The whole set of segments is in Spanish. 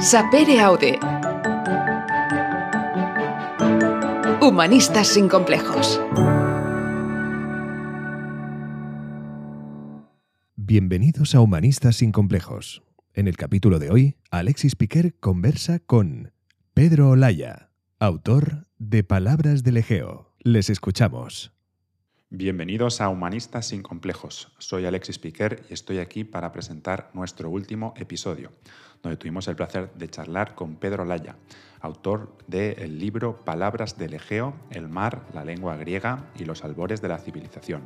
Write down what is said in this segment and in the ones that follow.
Sapere Aude. Humanistas sin complejos. Bienvenidos a Humanistas sin complejos. En el capítulo de hoy, Alexis Piquer conversa con Pedro Olaya, autor de Palabras del Egeo. Les escuchamos. Bienvenidos a Humanistas sin Complejos. Soy Alexis Piquer y estoy aquí para presentar nuestro último episodio, donde tuvimos el placer de charlar con Pedro Laya, autor del libro Palabras del Egeo, el mar, la lengua griega y los albores de la civilización.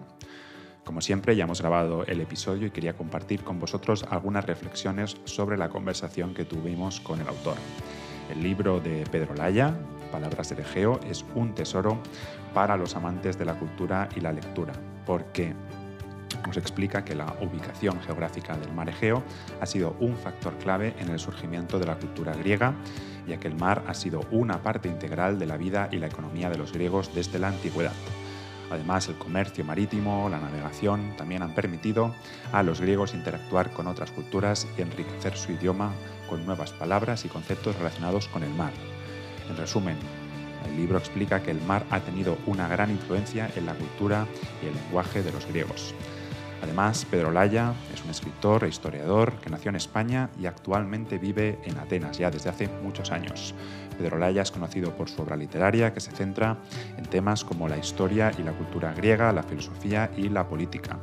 Como siempre, ya hemos grabado el episodio y quería compartir con vosotros algunas reflexiones sobre la conversación que tuvimos con el autor. El libro de Pedro Laya, Palabras del Egeo, es un tesoro para los amantes de la cultura y la lectura, porque nos explica que la ubicación geográfica del mar Egeo ha sido un factor clave en el surgimiento de la cultura griega, ya que el mar ha sido una parte integral de la vida y la economía de los griegos desde la antigüedad. Además, el comercio marítimo, la navegación también han permitido a los griegos interactuar con otras culturas y enriquecer su idioma con nuevas palabras y conceptos relacionados con el mar. En resumen, el libro explica que el mar ha tenido una gran influencia en la cultura y el lenguaje de los griegos. Además, Pedro Laya es un escritor e historiador que nació en España y actualmente vive en Atenas ya desde hace muchos años. Pedro Laya es conocido por su obra literaria que se centra en temas como la historia y la cultura griega, la filosofía y la política.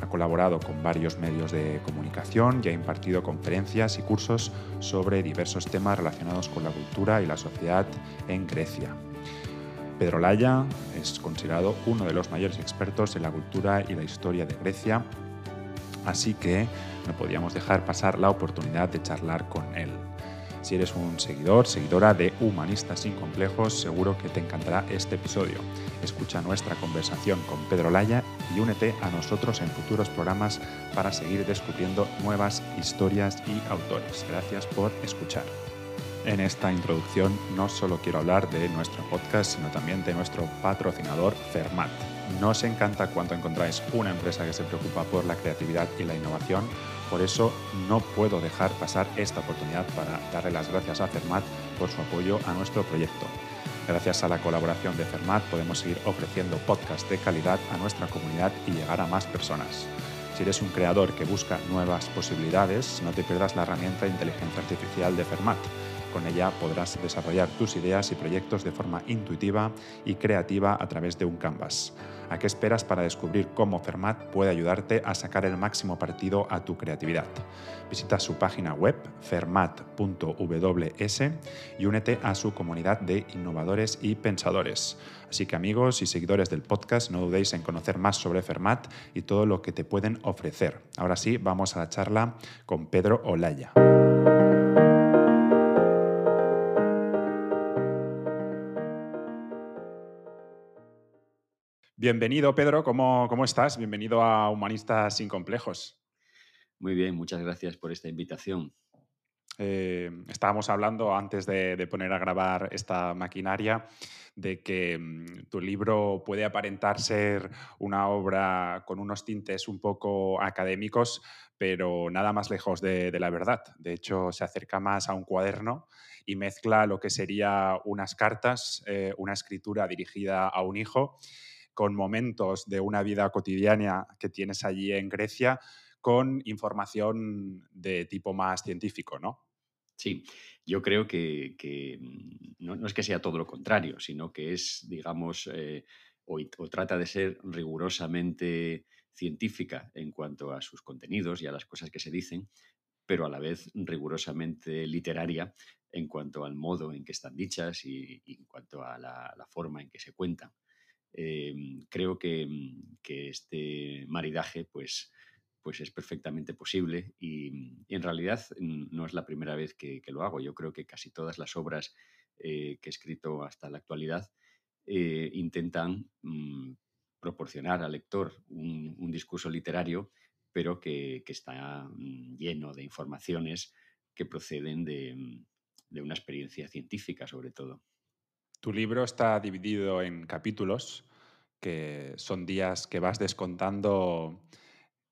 Ha colaborado con varios medios de comunicación y ha impartido conferencias y cursos sobre diversos temas relacionados con la cultura y la sociedad en Grecia. Pedro Laya es considerado uno de los mayores expertos en la cultura y la historia de Grecia, así que no podíamos dejar pasar la oportunidad de charlar con él. Si eres un seguidor, seguidora de Humanistas sin Complejos, seguro que te encantará este episodio. Escucha nuestra conversación con Pedro Laya y únete a nosotros en futuros programas para seguir descubriendo nuevas historias y autores. Gracias por escuchar. En esta introducción no solo quiero hablar de nuestro podcast, sino también de nuestro patrocinador Fermat. Nos encanta cuando encontráis una empresa que se preocupa por la creatividad y la innovación por eso no puedo dejar pasar esta oportunidad para darle las gracias a Fermat por su apoyo a nuestro proyecto. Gracias a la colaboración de Fermat podemos seguir ofreciendo podcasts de calidad a nuestra comunidad y llegar a más personas. Si eres un creador que busca nuevas posibilidades, no te pierdas la herramienta de inteligencia artificial de Fermat. Con ella podrás desarrollar tus ideas y proyectos de forma intuitiva y creativa a través de un canvas. ¿A qué esperas para descubrir cómo Fermat puede ayudarte a sacar el máximo partido a tu creatividad? Visita su página web fermat.ws y únete a su comunidad de innovadores y pensadores. Así que amigos y seguidores del podcast, no dudéis en conocer más sobre Fermat y todo lo que te pueden ofrecer. Ahora sí, vamos a la charla con Pedro Olaya. Bienvenido, Pedro. ¿Cómo, ¿Cómo, estás? Bienvenido a Humanistas sin Complejos. Muy bien, muchas gracias por esta invitación. Eh, estábamos hablando antes de, de, poner a grabar esta maquinaria de que mm, tu libro puede aparentar ser una obra con unos tintes un poco académicos, pero nada más lejos de, de la verdad. De hecho, se acerca más a un cuaderno y mezcla lo que sería unas cartas, eh, una escritura dirigida a un hijo con momentos de una vida cotidiana que tienes allí en Grecia, con información de tipo más científico, ¿no? Sí, yo creo que, que no, es que sea todo lo contrario, sino que es, digamos, eh, o, trata de ser rigurosamente científica en cuanto a sus contenidos y a las cosas que se dicen, pero a la vez rigurosamente literaria en cuanto al modo en que están dichas y, y en cuanto a la, la forma en que se cuentan. Eh, creo que, que, este maridaje pues, pues es perfectamente posible y, y, en realidad no es la primera vez que, lo hago. Yo creo que casi todas las obras eh, que he escrito hasta la actualidad eh, intentan mmm, proporcionar al lector un, discurso literario, pero que, que está lleno de informaciones que proceden de, de una experiencia científica sobre todo. Tu libro está dividido en capítulos, que son días que vas descontando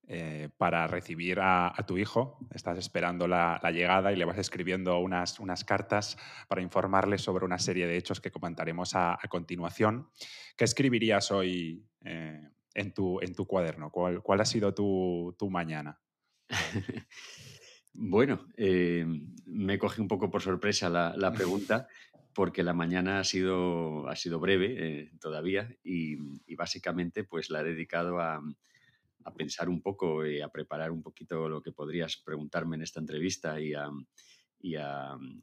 eh, para recibir a, tu hijo. Estás esperando la, llegada y le vas escribiendo unas, unas, cartas para informarle sobre una serie de hechos que comentaremos a, continuación. ¿Qué escribirías hoy eh, en, tu, en, tu, cuaderno? ¿Cuál, cuál ha sido tu, tu mañana? bueno, eh, me coge un poco por sorpresa la, la pregunta. porque la mañana ha sido, ha sido breve todavía y, y, básicamente pues la he dedicado a, a pensar un poco y a preparar un poquito lo que podrías preguntarme en esta entrevista y a,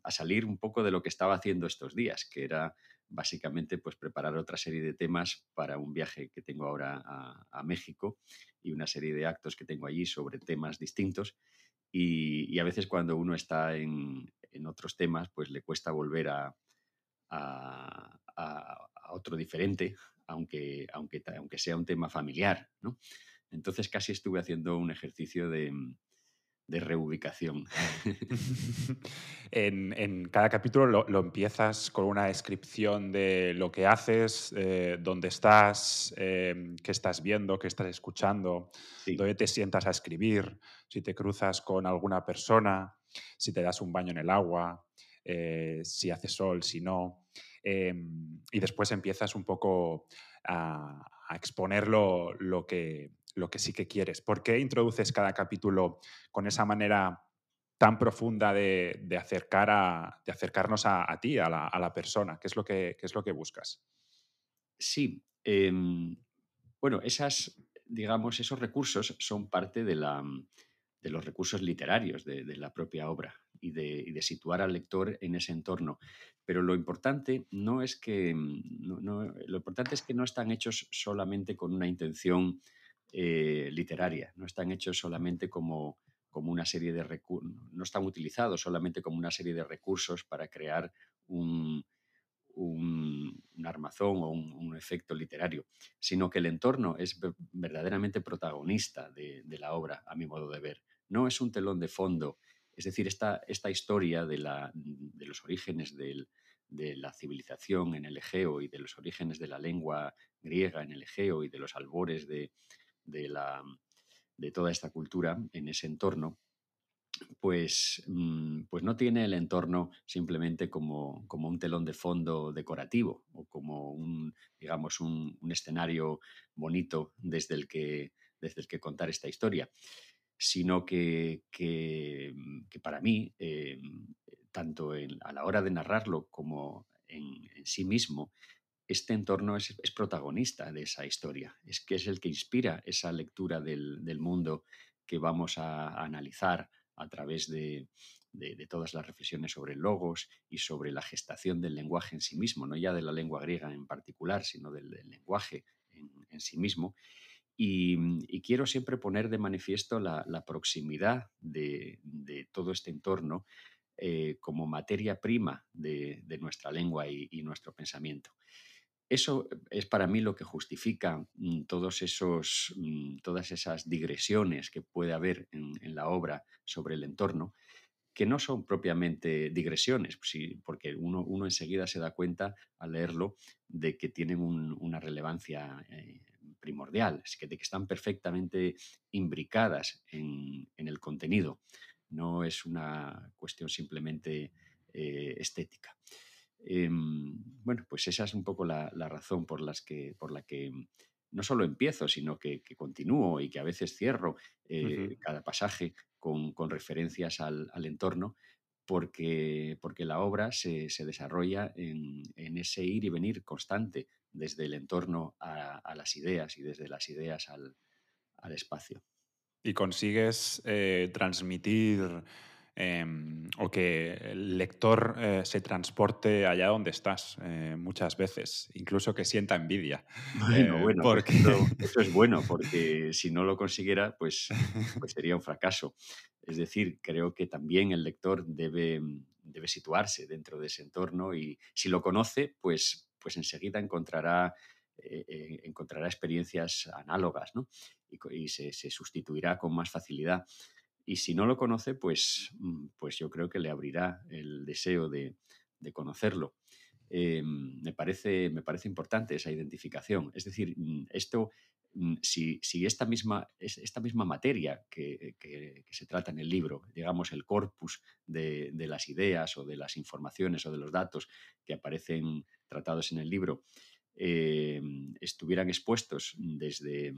salir un poco de lo que estaba haciendo estos días, que era básicamente pues preparar otra serie de temas para un viaje que tengo ahora a, México y una serie de actos que tengo allí sobre temas distintos. Y, a veces cuando uno está en, otros temas, pues le cuesta volver a, a, otro diferente, aunque, aunque, aunque sea un tema familiar, ¿no? Entonces casi estuve haciendo un ejercicio de, mm, reubicación. en, cada capítulo lo, empiezas con una descripción de lo que haces, eh, dónde estás, eh, qué estás viendo, qué estás escuchando, dónde te sientas a escribir, si te cruzas con alguna persona, si te das un baño en el agua, eh, si hace sol, si no. Em, y después empiezas un poco a, exponer lo, que, lo que sí que quieres. ¿Por qué introduces cada capítulo con esa manera tan profunda de, acercar a, de acercarnos a, ti, a la, persona? ¿Qué es, lo que, es lo que buscas? Sí. Em, bueno, esas, digamos, esos recursos son parte de, la, de los recursos literarios de, la propia obra y de, situar al lector en ese entorno. Pero lo importante no es que lo importante es que no están hechos solamente con una intención eh, literaria, no están hechos solamente como, como una serie de recursos, no están utilizados solamente como una serie de recursos para crear un, un, armazón o un, efecto literario, sino que el entorno es verdaderamente protagonista de, la obra, a mi modo de ver. No es un telón de fondo, es decir, esta, historia de, los orígenes de la civilización en el Egeo y de los orígenes de la lengua griega en el Egeo y de los albores de, toda esta cultura en ese entorno, pues, mm, pues no tiene el entorno simplemente como, un telón de fondo decorativo o como un, escenario bonito desde el que contar esta historia, sino que, que, para mí, eh, tanto a la hora de narrarlo como en, sí mismo, este entorno es, protagonista de esa historia, es que es el que inspira esa lectura del, mundo que vamos a, analizar a través de, todas las reflexiones sobre logos y sobre la gestación del lenguaje en sí mismo, no ya de la lengua griega en particular, sino del, lenguaje en, sí mismo. Y, quiero siempre poner de manifiesto la, proximidad de, todo este entorno eh, como materia prima de, nuestra lengua y nuestro pensamiento. Eso es para mí lo que justifica mm, todos esos, mm, todas esas digresiones que puede haber en, la obra sobre el entorno, que no son propiamente digresiones, pues porque uno, uno, enseguida se da cuenta al leerlo de que tienen una relevancia eh, primordial, de que están perfectamente imbricadas en, el contenido, no es una cuestión simplemente eh, estética. Em, bueno, pues esa es un poco la, razón por, las que, por la que no solo empiezo, sino que, continúo y que a veces cierro eh, cada pasaje con, referencias al, entorno, porque, porque, la obra se, desarrolla en, ese ir y venir constante desde el entorno a, las ideas y desde las ideas al, espacio. Y consigues eh, transmitir Em, o que el lector eh, se transporte allá donde estás eh, muchas veces, incluso que sienta envidia. Bueno, eh, bueno, pues porque... eso, es bueno, porque si no lo consiguiera, pues, pues, sería un fracaso. Es decir, creo que también el lector debe, debe situarse dentro de ese entorno y si lo conoce, pues, pues enseguida encontrará encontrará experiencias análogas ¿no? y, se, se, sustituirá con más facilidad. Y si no lo conoce, pues, mm, pues yo creo que le abrirá el deseo de, conocerlo. Eh, me, parece, me parece importante esa identificación. Es decir, mm, esto mm, si, esta, misma, esta misma materia que, se trata en el libro, digamos el corpus de, las ideas o de las informaciones o de los datos que aparecen tratados en el libro, eh, estuvieran expuestos desde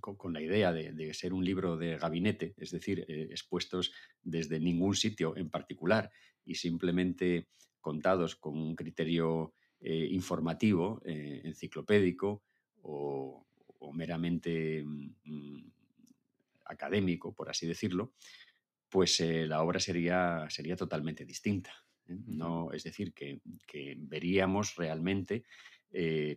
con, la idea de, ser un libro de gabinete, es decir, eh, expuestos desde ningún sitio en particular y simplemente contados con un criterio eh, informativo, eh, enciclopédico o, meramente mm, académico, por así decirlo, pues la obra sería, sería totalmente distinta. No, es decir, que, veríamos realmente,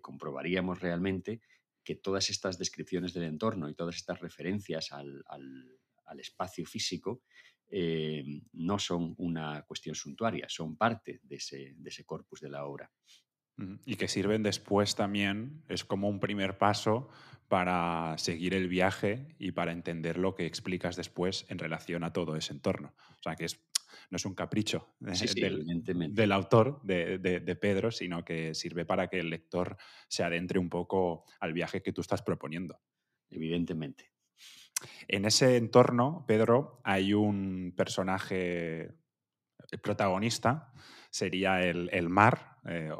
comprobaríamos realmente que todas estas descripciones del entorno y todas estas referencias al, espacio físico eh, no son una cuestión suntuaria, son parte de ese, de ese corpus de la obra. Y que sirven después también, es como un primer paso para seguir el viaje y para entender lo que explicas después en relación a todo ese entorno. O sea, que es no es un capricho del, autor, de, Pedro, sino que sirve para que el lector se adentre un poco al viaje que tú estás proponiendo. Evidentemente. En ese entorno, Pedro, hay un personaje protagonista, sería el, mar. Eh,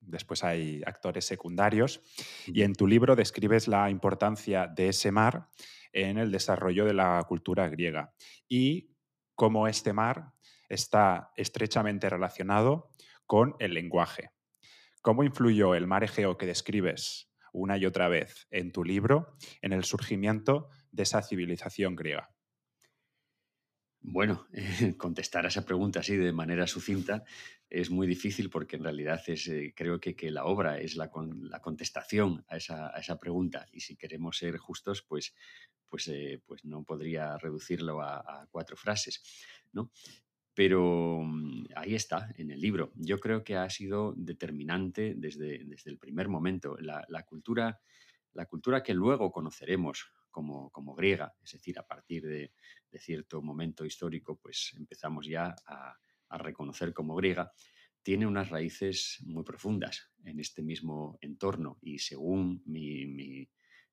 después hay actores secundarios. Y en tu libro describes la importancia de ese mar en el desarrollo de la cultura griega. Y cómo este mar está estrechamente relacionado con el lenguaje. ¿Cómo influyó el mar Egeo que describes una y otra vez en tu libro en el surgimiento de esa civilización griega? Bueno, contestar a esa pregunta así de manera sucinta es muy difícil porque en realidad es, eh, creo que, que, la obra es la, la contestación a esa, a esa, pregunta y si queremos ser justos, pues, pues, eh, pues no podría reducirlo a, cuatro frases, ¿no? Pero mm, ahí está, en el libro. Yo creo que ha sido determinante desde, desde el primer momento. La, cultura, la cultura que luego conoceremos como, como griega, es decir, a partir de, cierto momento histórico, pues empezamos ya a, reconocer como griega, tiene unas raíces muy profundas en este mismo entorno y según mi,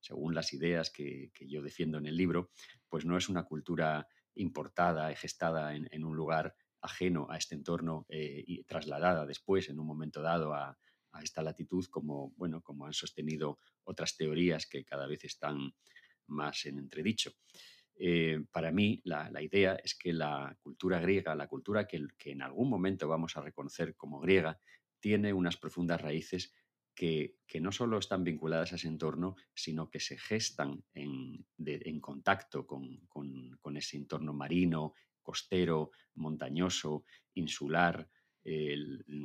según las ideas que, yo defiendo en el libro, pues no es una cultura importada y gestada en, un lugar ajeno a este entorno eh, y trasladada después en un momento dado a, esta latitud como, bueno, como han sostenido otras teorías que cada vez están más en entredicho. Eh, para mí, la, idea es que la cultura griega, la cultura que, que, en algún momento vamos a reconocer como griega, tiene unas profundas raíces que, no solo están vinculadas a ese entorno, sino que se gestan en, contacto con, ese entorno marino, costero, montañoso, insular.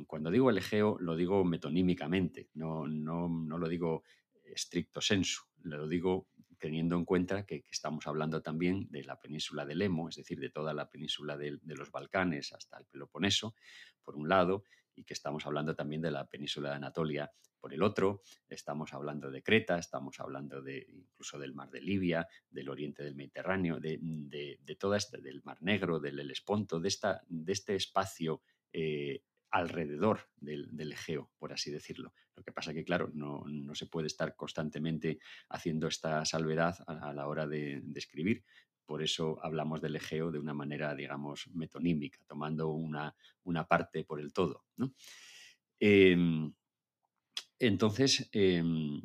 cuando digo el Egeo, lo digo metonímicamente, no, no, no lo digo estricto sensu, lo digo teniendo en cuenta que, estamos hablando también de la península del Lemo, es decir, de toda la península de, los Balcanes hasta el Peloponeso, por un lado, y que estamos hablando también de la península de Anatolia por el otro, estamos hablando de Creta, estamos hablando de incluso del mar de Libia, del oriente del Mediterráneo, de, de, todo este, del mar Negro, del Helesponto, de, esta, de este espacio eh, alrededor del, Egeo, por así decirlo. Lo que pasa que, claro, no, se puede estar constantemente haciendo esta salvedad a, la hora de, escribir, por eso hablamos del Egeo de una manera, digamos, metonímica, tomando una, una parte por el todo. Em, entonces, em,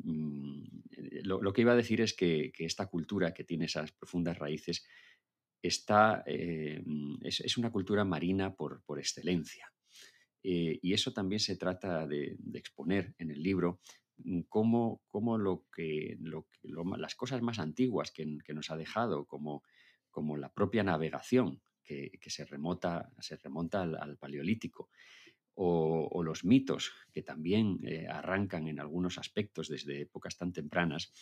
lo, que iba a decir es que, esta cultura que tiene esas profundas raíces está, em, es, una cultura marina por, por excelencia. Eh, y eso también se trata de, exponer en el libro, mm, cómo, lo que, las cosas más antiguas que, que nos ha dejado, como como la propia navegación, que, se, remota, se remonta al, paleolítico, o, los mitos, que también eh, arrancan en algunos aspectos desde épocas tan tempranas,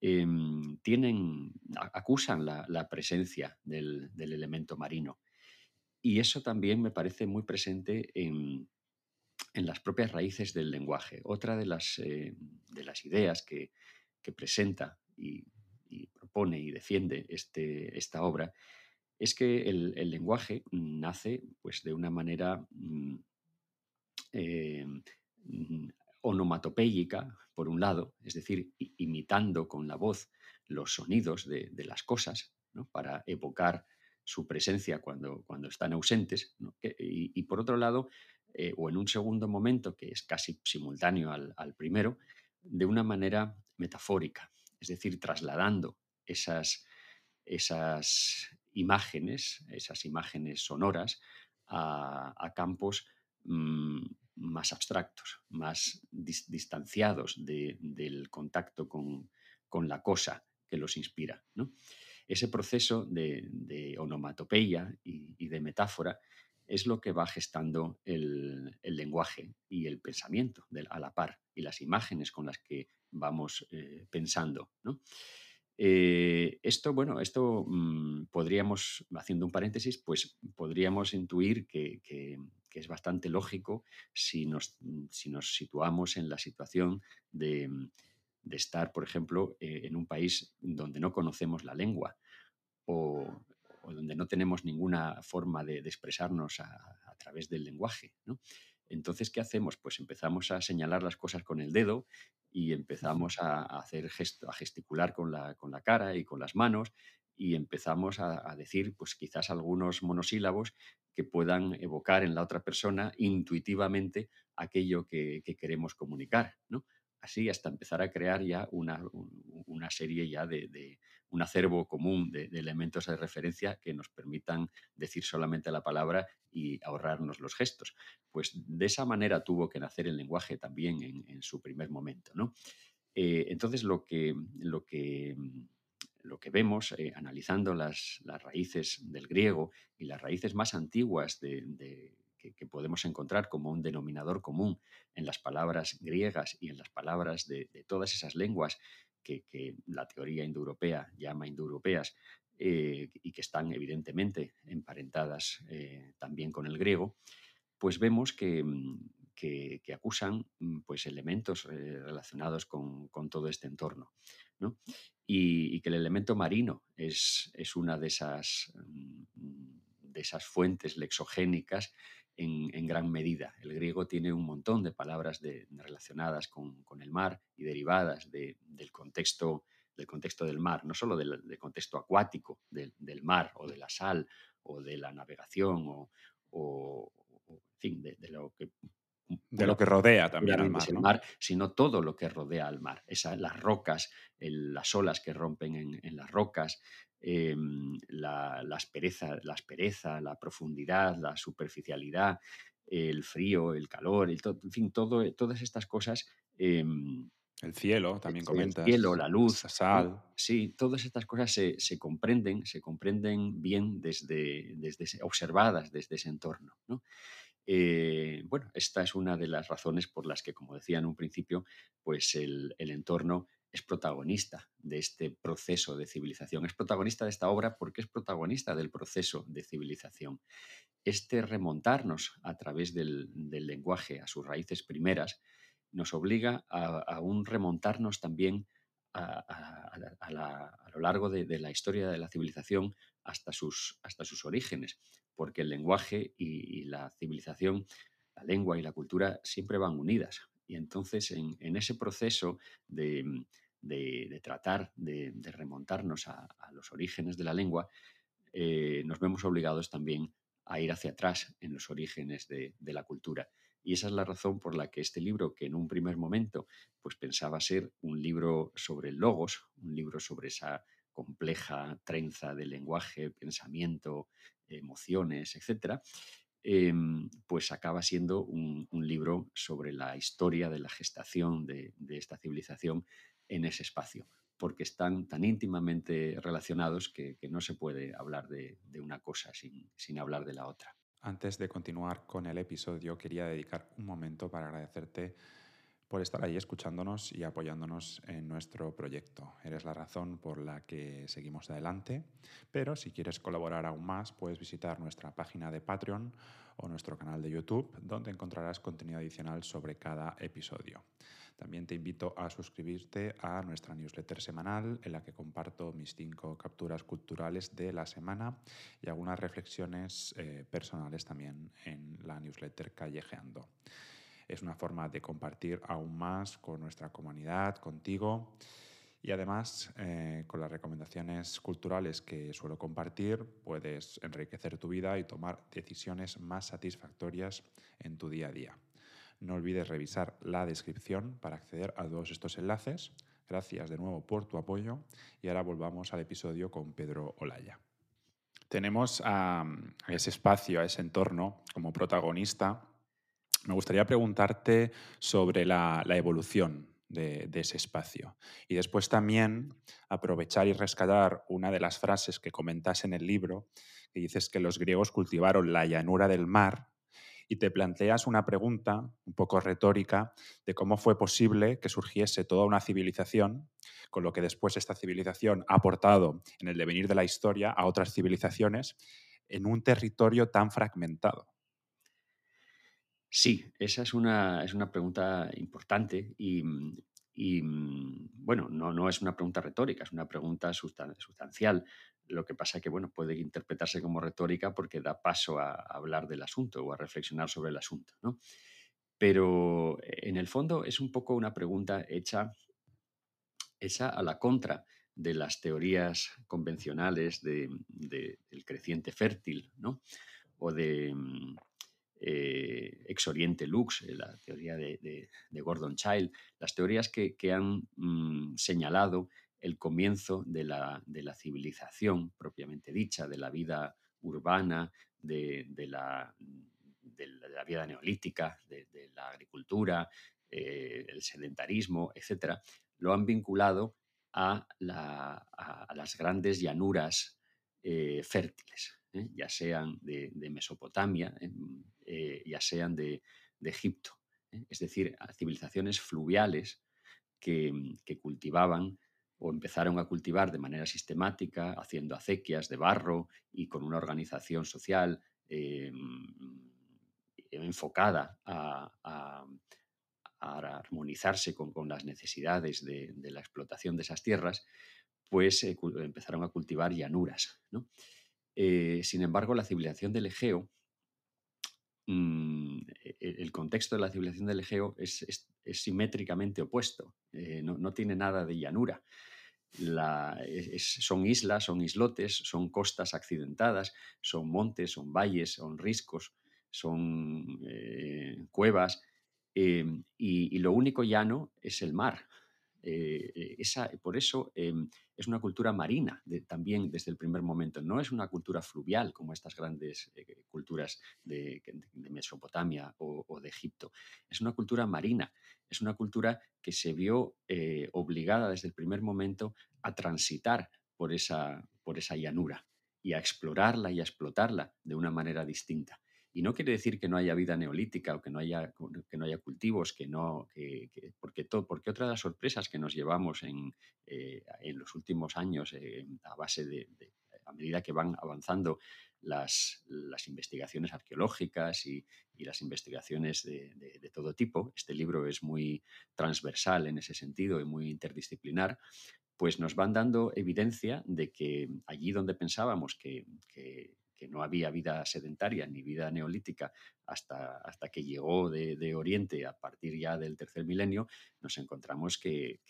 em, tienen, acusan la, presencia del, elemento marino. Y eso también me parece muy presente en, las propias raíces del lenguaje. Otra de las, eh, de las ideas que, que presenta y propone y defiende este, esta obra, es que el, lenguaje nace pues, de una manera mm, eh, mm, onomatopéyica, por un lado, es decir, imitando con la voz los sonidos de, las cosas, para evocar su presencia cuando, cuando están ausentes, y, por otro lado, eh, o en un segundo momento, que es casi simultáneo al, primero, de una manera metafórica, es decir, trasladando esas, esas imágenes, esas imágenes sonoras, a, campos mm, más abstractos, más distanciados del contacto con, la cosa que los inspira. Ese proceso de, onomatopeya y, de metáfora es lo que va gestando el, lenguaje y el pensamiento a la par y las imágenes con las que vamos eh, pensando. Eh, esto, bueno, esto mm, podríamos, haciendo un paréntesis, pues podríamos intuir que, es bastante lógico si nos, si nos, situamos en la situación de, estar, por ejemplo, eh, en un país donde no conocemos la lengua o, donde no tenemos ninguna forma de, expresarnos a, a, través del lenguaje. ¿no? Entonces, ¿qué hacemos? Pues empezamos a señalar las cosas con el dedo y empezamos a, hacer gesto, a gesticular con la, con la, cara y con las manos y empezamos a, decir, pues quizás algunos monosílabos que puedan evocar en la otra persona intuitivamente aquello que, que queremos comunicar, ¿no? Así hasta empezar a crear ya una, serie ya de, un acervo común de, elementos de referencia que nos permitan decir solamente la palabra y ahorrarnos los gestos. Pues de esa manera tuvo que nacer el lenguaje también en, su primer momento. ¿no? Eh, entonces lo que, lo que, lo que vemos eh, analizando las, las, raíces del griego y las raíces más antiguas de que, podemos encontrar como un denominador común en las palabras griegas y en las palabras de, todas esas lenguas que, la teoría indoeuropea llama indoeuropeas eh, y que están evidentemente emparentadas eh, también con el griego, pues vemos que, acusan pues, elementos eh, relacionados con, todo este entorno. Y, que el elemento marino es, es una de esas, mm, de esas fuentes lexogénicas en, gran medida. El griego tiene un montón de palabras relacionadas con, el mar y derivadas del, contexto, del contexto del mar, no solo del, contexto acuático del, mar o de la sal o de la navegación o, fin, de, lo que de lo que rodea también al mar, sino todo lo que rodea al mar. las rocas, las olas que rompen en, las rocas, em, la, aspereza, la aspereza, la profundidad, la superficialidad, el frío, el calor, en fin, todo, todas estas cosas. Em, el cielo, también comentas. El cielo, la luz. La sal. Sí, todas estas cosas se, comprenden, se comprenden bien desde, desde observadas desde ese entorno. ¿no? Eh, bueno, esta es una de las razones por las que, como decía en un principio, pues el, entorno es protagonista de este proceso de civilización. Es protagonista de esta obra porque es protagonista del proceso de civilización. Este remontarnos a través del, lenguaje a sus raíces primeras nos obliga a, un remontarnos también a, lo largo de, la historia de la civilización hasta sus orígenes porque el lenguaje y, la civilización, la lengua y la cultura siempre van unidas. Y entonces en, ese proceso de, tratar de, remontarnos a, los orígenes de la lengua, eh, nos vemos obligados también a ir hacia atrás en los orígenes de, la cultura. Y esa es la razón por la que este libro, que en un primer momento pues pensaba ser un libro sobre logos, un libro sobre esa compleja trenza de lenguaje, pensamiento, emociones, etc., em, pues acaba siendo un, libro sobre la historia de la gestación de, esta civilización en ese espacio, porque están tan íntimamente relacionados que, no se puede hablar de, una cosa sin, sin hablar de la otra. Antes de continuar con el episodio, quería dedicar un momento para agradecerte por estar ahí escuchándonos y apoyándonos en nuestro proyecto. Eres la razón por la que seguimos adelante, pero si quieres colaborar aún más, puedes visitar nuestra página de Patreon o nuestro canal de YouTube, donde encontrarás contenido adicional sobre cada episodio. También te invito a suscribirte a nuestra newsletter semanal, en la que comparto mis cinco capturas culturales de la semana y algunas reflexiones eh, personales también en la newsletter Callejeando. Es una forma de compartir aún más con nuestra comunidad, contigo. Y además, eh, con las recomendaciones culturales que suelo compartir, puedes enriquecer tu vida y tomar decisiones más satisfactorias en tu día a día. No olvides revisar la descripción para acceder a todos estos enlaces. Gracias de nuevo por tu apoyo y ahora volvamos al episodio con Pedro Olaya. Tenemos a, ese espacio, a ese entorno como protagonista. Me gustaría preguntarte sobre la evolución de, ese espacio. Y después también aprovechar y rescatar una de las frases que comentas en el libro, que dices que los griegos cultivaron la llanura del mar y te planteas una pregunta un poco retórica de cómo fue posible que surgiese toda una civilización, con lo que después esta civilización ha aportado en el devenir de la historia a otras civilizaciones en un territorio tan fragmentado. Sí, esa es una, es una pregunta importante y, mm, bueno, no, no, es una pregunta retórica, es una pregunta sustancial. Lo que pasa es que bueno, puede interpretarse como retórica porque da paso a, hablar del asunto o a reflexionar sobre el asunto. ¿no? Pero en el fondo es un poco una pregunta hecha, hecha a la contra de las teorías convencionales de, del creciente fértil, ¿no? o de, mm, eh, Ex Oriente Lux, eh, la teoría de, Gordon Child, las teorías que, han mm, señalado el comienzo de la, civilización propiamente dicha, de la vida urbana, de, la, vida neolítica, de, la agricultura, eh, el sedentarismo, etc., lo han vinculado a, las grandes llanuras fértiles. ¿Eh? ya sean de, Mesopotamia, eh, ya sean de, Egipto. ¿eh? Es decir, civilizaciones fluviales que, cultivaban o empezaron a cultivar de manera sistemática, haciendo acequias de barro y con una organización social enfocada a, armonizarse con, las necesidades de, la explotación de esas tierras, pues empezaron a cultivar llanuras. ¿no? Eh, sin embargo, la civilización del Egeo, mm, e, e, el contexto de la civilización del Egeo es, simétricamente opuesto, eh, no, tiene nada de llanura. son islas, son islotes, son costas accidentadas, son montes, son valles, son riscos, son eh, cuevas, y, lo único llano es el mar. Eh, esa, por eso em, es una cultura marina también desde el primer momento. No es una cultura fluvial como estas grandes eh, culturas de, Mesopotamia o, de Egipto. Es una cultura marina. Es una cultura que se vio eh, obligada desde el primer momento a transitar por esa, por esa llanura y a explorarla y a explotarla de una manera distinta. Y no quiere decir que no haya vida neolítica o que no haya, que no haya cultivos, que no, porque, todo, porque otra de las sorpresas que nos llevamos en, eh, en los últimos años eh, a base de, a medida que van avanzando las, las investigaciones arqueológicas y, y las investigaciones de, de, todo tipo, este libro es muy transversal en ese sentido y muy interdisciplinar, pues nos van dando evidencia de que allí donde pensábamos que, que que no había vida sedentaria ni vida neolítica hasta, hasta que llegó de, Oriente a partir ya del tercer milenio, nos encontramos que,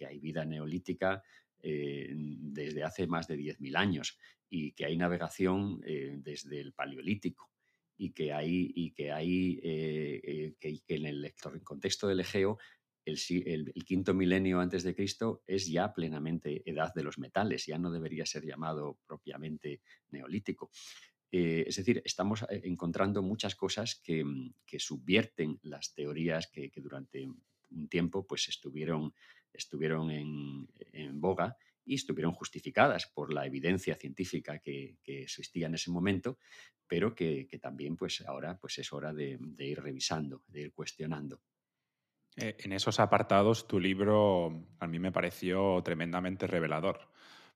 hay vida neolítica eh, desde hace más de 10.000 años y que hay navegación eh, desde el Paleolítico y que hay, y que, hay eh, que, en el contexto del Egeo el, quinto milenio antes de Cristo es ya plenamente edad de los metales, ya no debería ser llamado propiamente neolítico. Eh, es decir, estamos eh, encontrando muchas cosas que, mm, subvierten las teorías que, durante un tiempo pues, estuvieron, estuvieron en, boga y estuvieron justificadas por la evidencia científica que, existía en ese momento, pero que, también pues, ahora pues, es hora de ir revisando, de ir cuestionando. Eh, en esos apartados, tu libro a mí me pareció tremendamente revelador,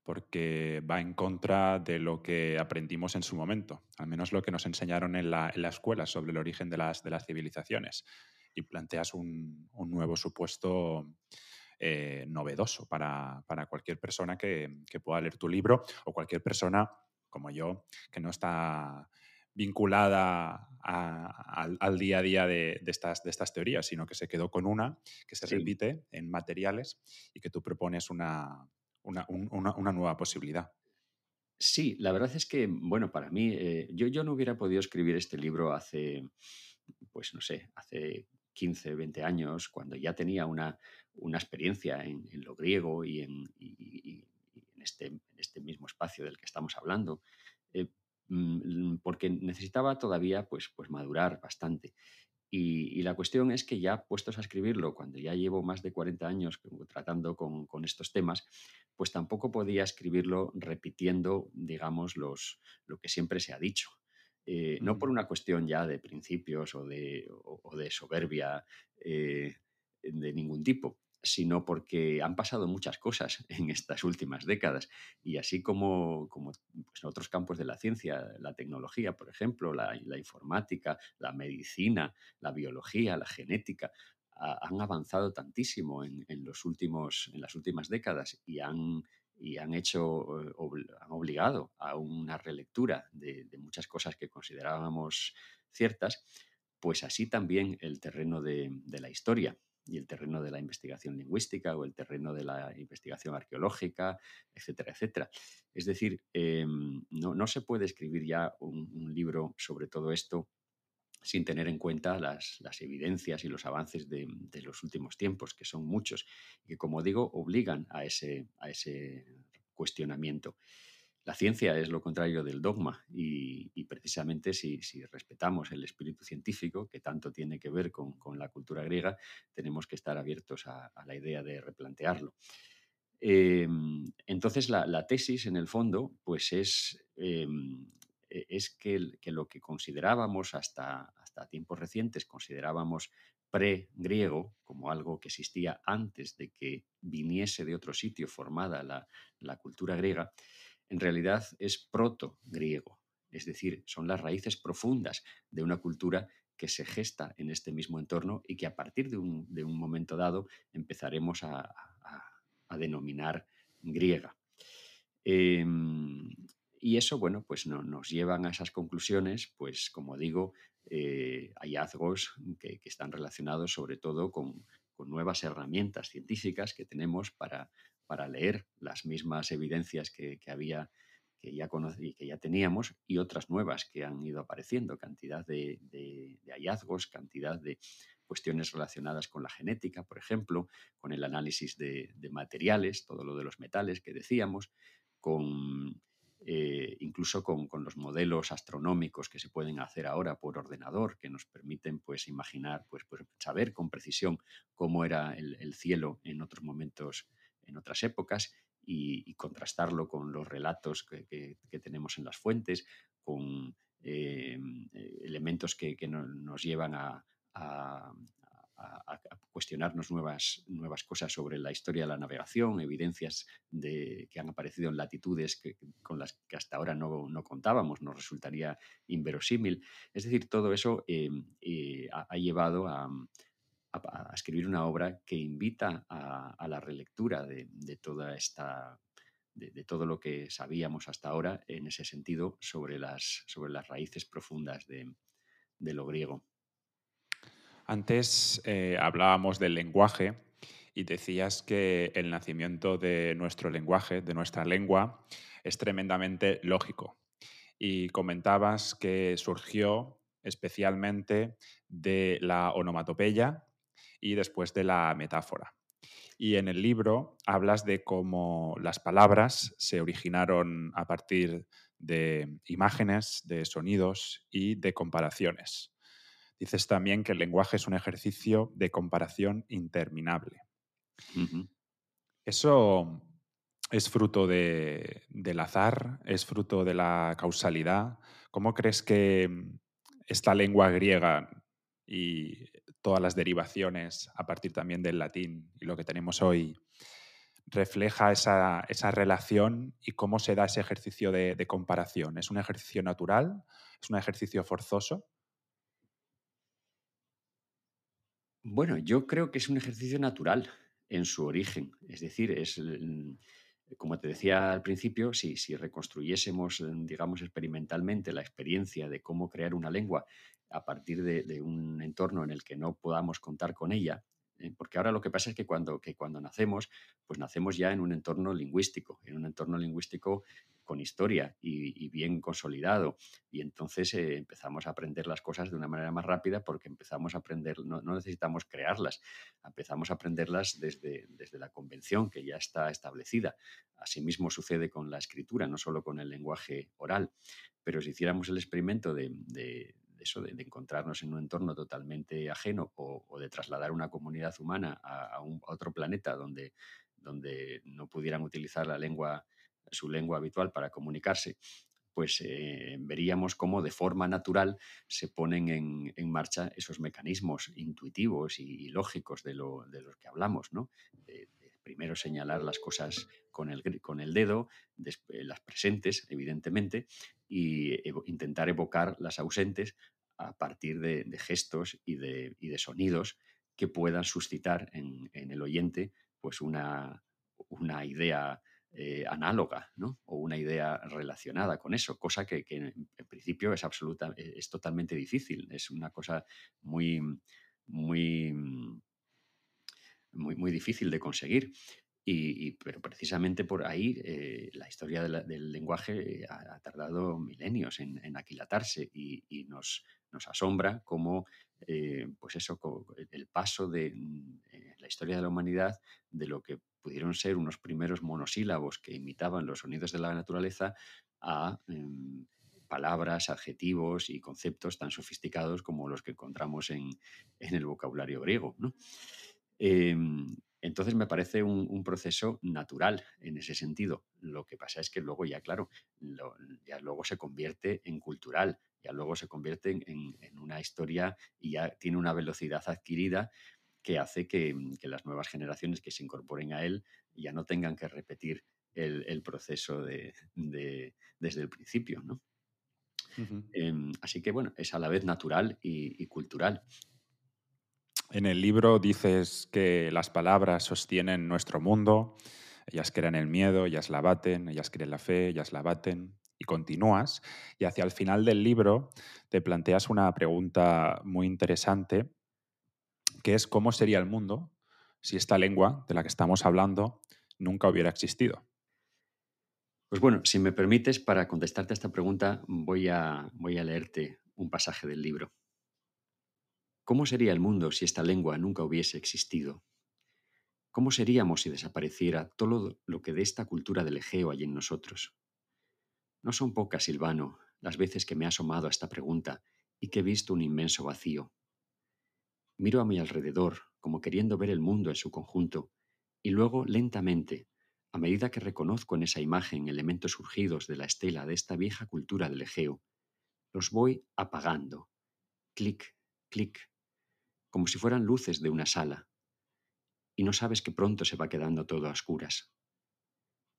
porque va en contra de lo que aprendimos en su momento, al menos lo que nos enseñaron en la, escuela sobre el origen de las, civilizaciones, y planteas un, nuevo supuesto eh, novedoso para, cualquier persona que pueda leer tu libro o cualquier persona como yo que no está vinculada al, día a día de, estas, de estas teorías, sino que se quedó con una que se repite en materiales y que tú propones una, una, nueva posibilidad. Sí, la verdad es que, bueno, para mí, eh, yo, yo no hubiera podido escribir este libro hace, pues no sé, hace 15, 20 años, cuando ya tenía una, una experiencia en, lo griego y en, en, este, este, mismo espacio del que estamos hablando. Mm, porque necesitaba todavía pues, pues madurar bastante. Y, la cuestión es que ya puestos a escribirlo, cuando ya llevo más de 40 años tratando con, con, estos temas, pues tampoco podía escribirlo repitiendo, digamos, los, lo que siempre se ha dicho. Eh, no por una cuestión ya de principios o de, o, de soberbia eh, de ningún tipo, sino porque han pasado muchas cosas en estas últimas décadas. Y así como, como pues, en otros campos de la ciencia, la tecnología, por ejemplo, la, informática, la medicina, la biología, la genética, han avanzado tantísimo en, los últimos, en las últimas décadas y han, y han hecho, eh, han obligado a una relectura de, muchas cosas que considerábamos ciertas, pues así también el terreno de la historia y el terreno de la investigación lingüística o el terreno de la investigación arqueológica, etcétera, etcétera. Es decir, em, no, se puede escribir ya un, libro sobre todo esto sin tener en cuenta las, evidencias y los avances de, los últimos tiempos, que son muchos, y que, como digo, obligan a ese, a ese cuestionamiento. La ciencia es lo contrario del dogma y, precisamente si, respetamos el espíritu científico, que tanto tiene que ver con, la cultura griega, tenemos que estar abiertos a, la idea de replantearlo. Em, entonces, la, tesis, en el fondo, pues es, em, e, es que, lo que considerábamos hasta, hasta tiempos recientes, considerábamos pre-griego, como algo que existía antes de que viniese de otro sitio formada la, la cultura griega, en realidad es proto-griego, es decir, son las raíces profundas de una cultura que se gesta en este mismo entorno y que a partir de un, momento dado empezaremos a, denominar griega. Em, y eso, bueno, pues no, nos llevan a esas conclusiones, pues como digo, eh, hallazgos que, están relacionados sobre todo con, con, nuevas herramientas científicas que tenemos para, para leer las mismas evidencias que, había que ya conocí, que ya teníamos y otras nuevas que han ido apareciendo, cantidad de, hallazgos, cantidad de cuestiones relacionadas con la genética, por ejemplo, con el análisis de, materiales, todo lo de los metales que decíamos, con eh, incluso con, los modelos astronómicos que se pueden hacer ahora por ordenador, que nos permiten pues, imaginar, pues, pues saber con precisión cómo era el cielo en otros momentos en otras épocas y, contrastarlo con los relatos que, tenemos en las fuentes, con eh, elementos que, nos llevan a, cuestionarnos nuevas, cosas sobre la historia de la navegación, evidencias de, que han aparecido en latitudes con las que hasta ahora no, contábamos, nos resultaría inverosímil. Es decir, todo eso eh, eh, ha, llevado a, a, escribir una obra que invita a, la relectura de, toda esta de, todo lo que sabíamos hasta ahora en ese sentido sobre las, sobre las raíces profundas de, lo griego. Antes eh, hablábamos del lenguaje y decías que el nacimiento de nuestro lenguaje, de nuestra lengua, es tremendamente lógico. Y comentabas que surgió especialmente de la onomatopeya y después de la metáfora. Y en el libro hablas de cómo las palabras se originaron a partir de imágenes, de sonidos y de comparaciones. Dices también que el lenguaje es un ejercicio de comparación interminable. ¿Eso es fruto del azar? ¿Es fruto de la causalidad? ¿Cómo crees que esta lengua griega y todas las derivaciones a partir también del latín y lo que tenemos hoy refleja esa, relación y cómo se da ese ejercicio de, comparación. ¿Es un ejercicio natural? ¿Es un ejercicio forzoso? Bueno, yo creo que es un ejercicio natural en su origen. Es decir, es, como te decía al principio, si, si reconstruyésemos, digamos, experimentalmente la experiencia de cómo crear una lengua a partir de, un entorno en el que no podamos contar con ella, ¿eh? porque ahora lo que pasa es que cuando, que cuando nacemos, pues nacemos ya en un entorno lingüístico, en un entorno lingüístico con historia y, bien consolidado. Y entonces eh, empezamos a aprender las cosas de una manera más rápida porque empezamos a aprender, no, necesitamos crearlas, empezamos a aprenderlas desde, desde la convención que ya está establecida. Asimismo sucede con la escritura, no solo con el lenguaje oral. Pero si hiciéramos el experimento de eso, de, encontrarnos en un entorno totalmente ajeno o, de trasladar una comunidad humana a, otro planeta donde, donde no pudieran utilizar la lengua, su lengua habitual para comunicarse, pues eh, veríamos cómo de forma natural se ponen en, marcha esos mecanismos intuitivos y, lógicos de, lo, de, los que hablamos, ¿no? primero señalar las cosas con el, con el dedo, las presentes, evidentemente, y intentar evocar las ausentes a partir de, gestos y de, sonidos que puedan suscitar en, el oyente pues una, una idea eh, análoga ¿no? o una idea relacionada con eso, cosa que, en, principio es, absoluta, es totalmente difícil, es una cosa muy, muy, muy, muy difícil de conseguir. Y, pero precisamente por ahí eh, la historia del lenguaje ha, tardado milenios en, aquilatarse y, nos, nos, asombra cómo eh, pues eso, el paso de mm, eh, la historia de la humanidad de lo que pudieron ser unos primeros monosílabos que imitaban los sonidos de la naturaleza a em, palabras, adjetivos y conceptos tan sofisticados como los que encontramos en, el vocabulario griego. ¿no? Em, entonces me parece un, proceso natural en ese sentido. Lo que pasa es que luego ya, claro, ya luego se convierte en cultural, ya luego se convierte en, una historia y ya tiene una velocidad adquirida que hace que, las nuevas generaciones que se incorporen a él ya no tengan que repetir el, proceso de, desde el principio. ¿no? Em, así que bueno, es a la vez natural y cultural. En el libro dices que las palabras sostienen nuestro mundo, ellas crean el miedo, ellas la baten, ellas crean la fe, ellas la baten, y continúas. Y hacia el final del libro te planteas una pregunta muy interesante, que es cómo sería el mundo si esta lengua de la que estamos hablando nunca hubiera existido. Pues bueno, si me permites, para contestarte a esta pregunta voy a, voy a leerte un pasaje del libro. ¿Cómo sería el mundo si esta lengua nunca hubiese existido? ¿Cómo seríamos si desapareciera todo lo que de esta cultura del Egeo hay en nosotros? No son pocas, Silvano, las veces que me he asomado a esta pregunta y que he visto un inmenso vacío. Miro a mi alrededor, como queriendo ver el mundo en su conjunto, y luego, lentamente, a medida que reconozco en esa imagen elementos surgidos de la estela de esta vieja cultura del Egeo, los voy apagando, clic, clic, como si fueran luces de una sala, y no sabes que pronto se va quedando todo a oscuras.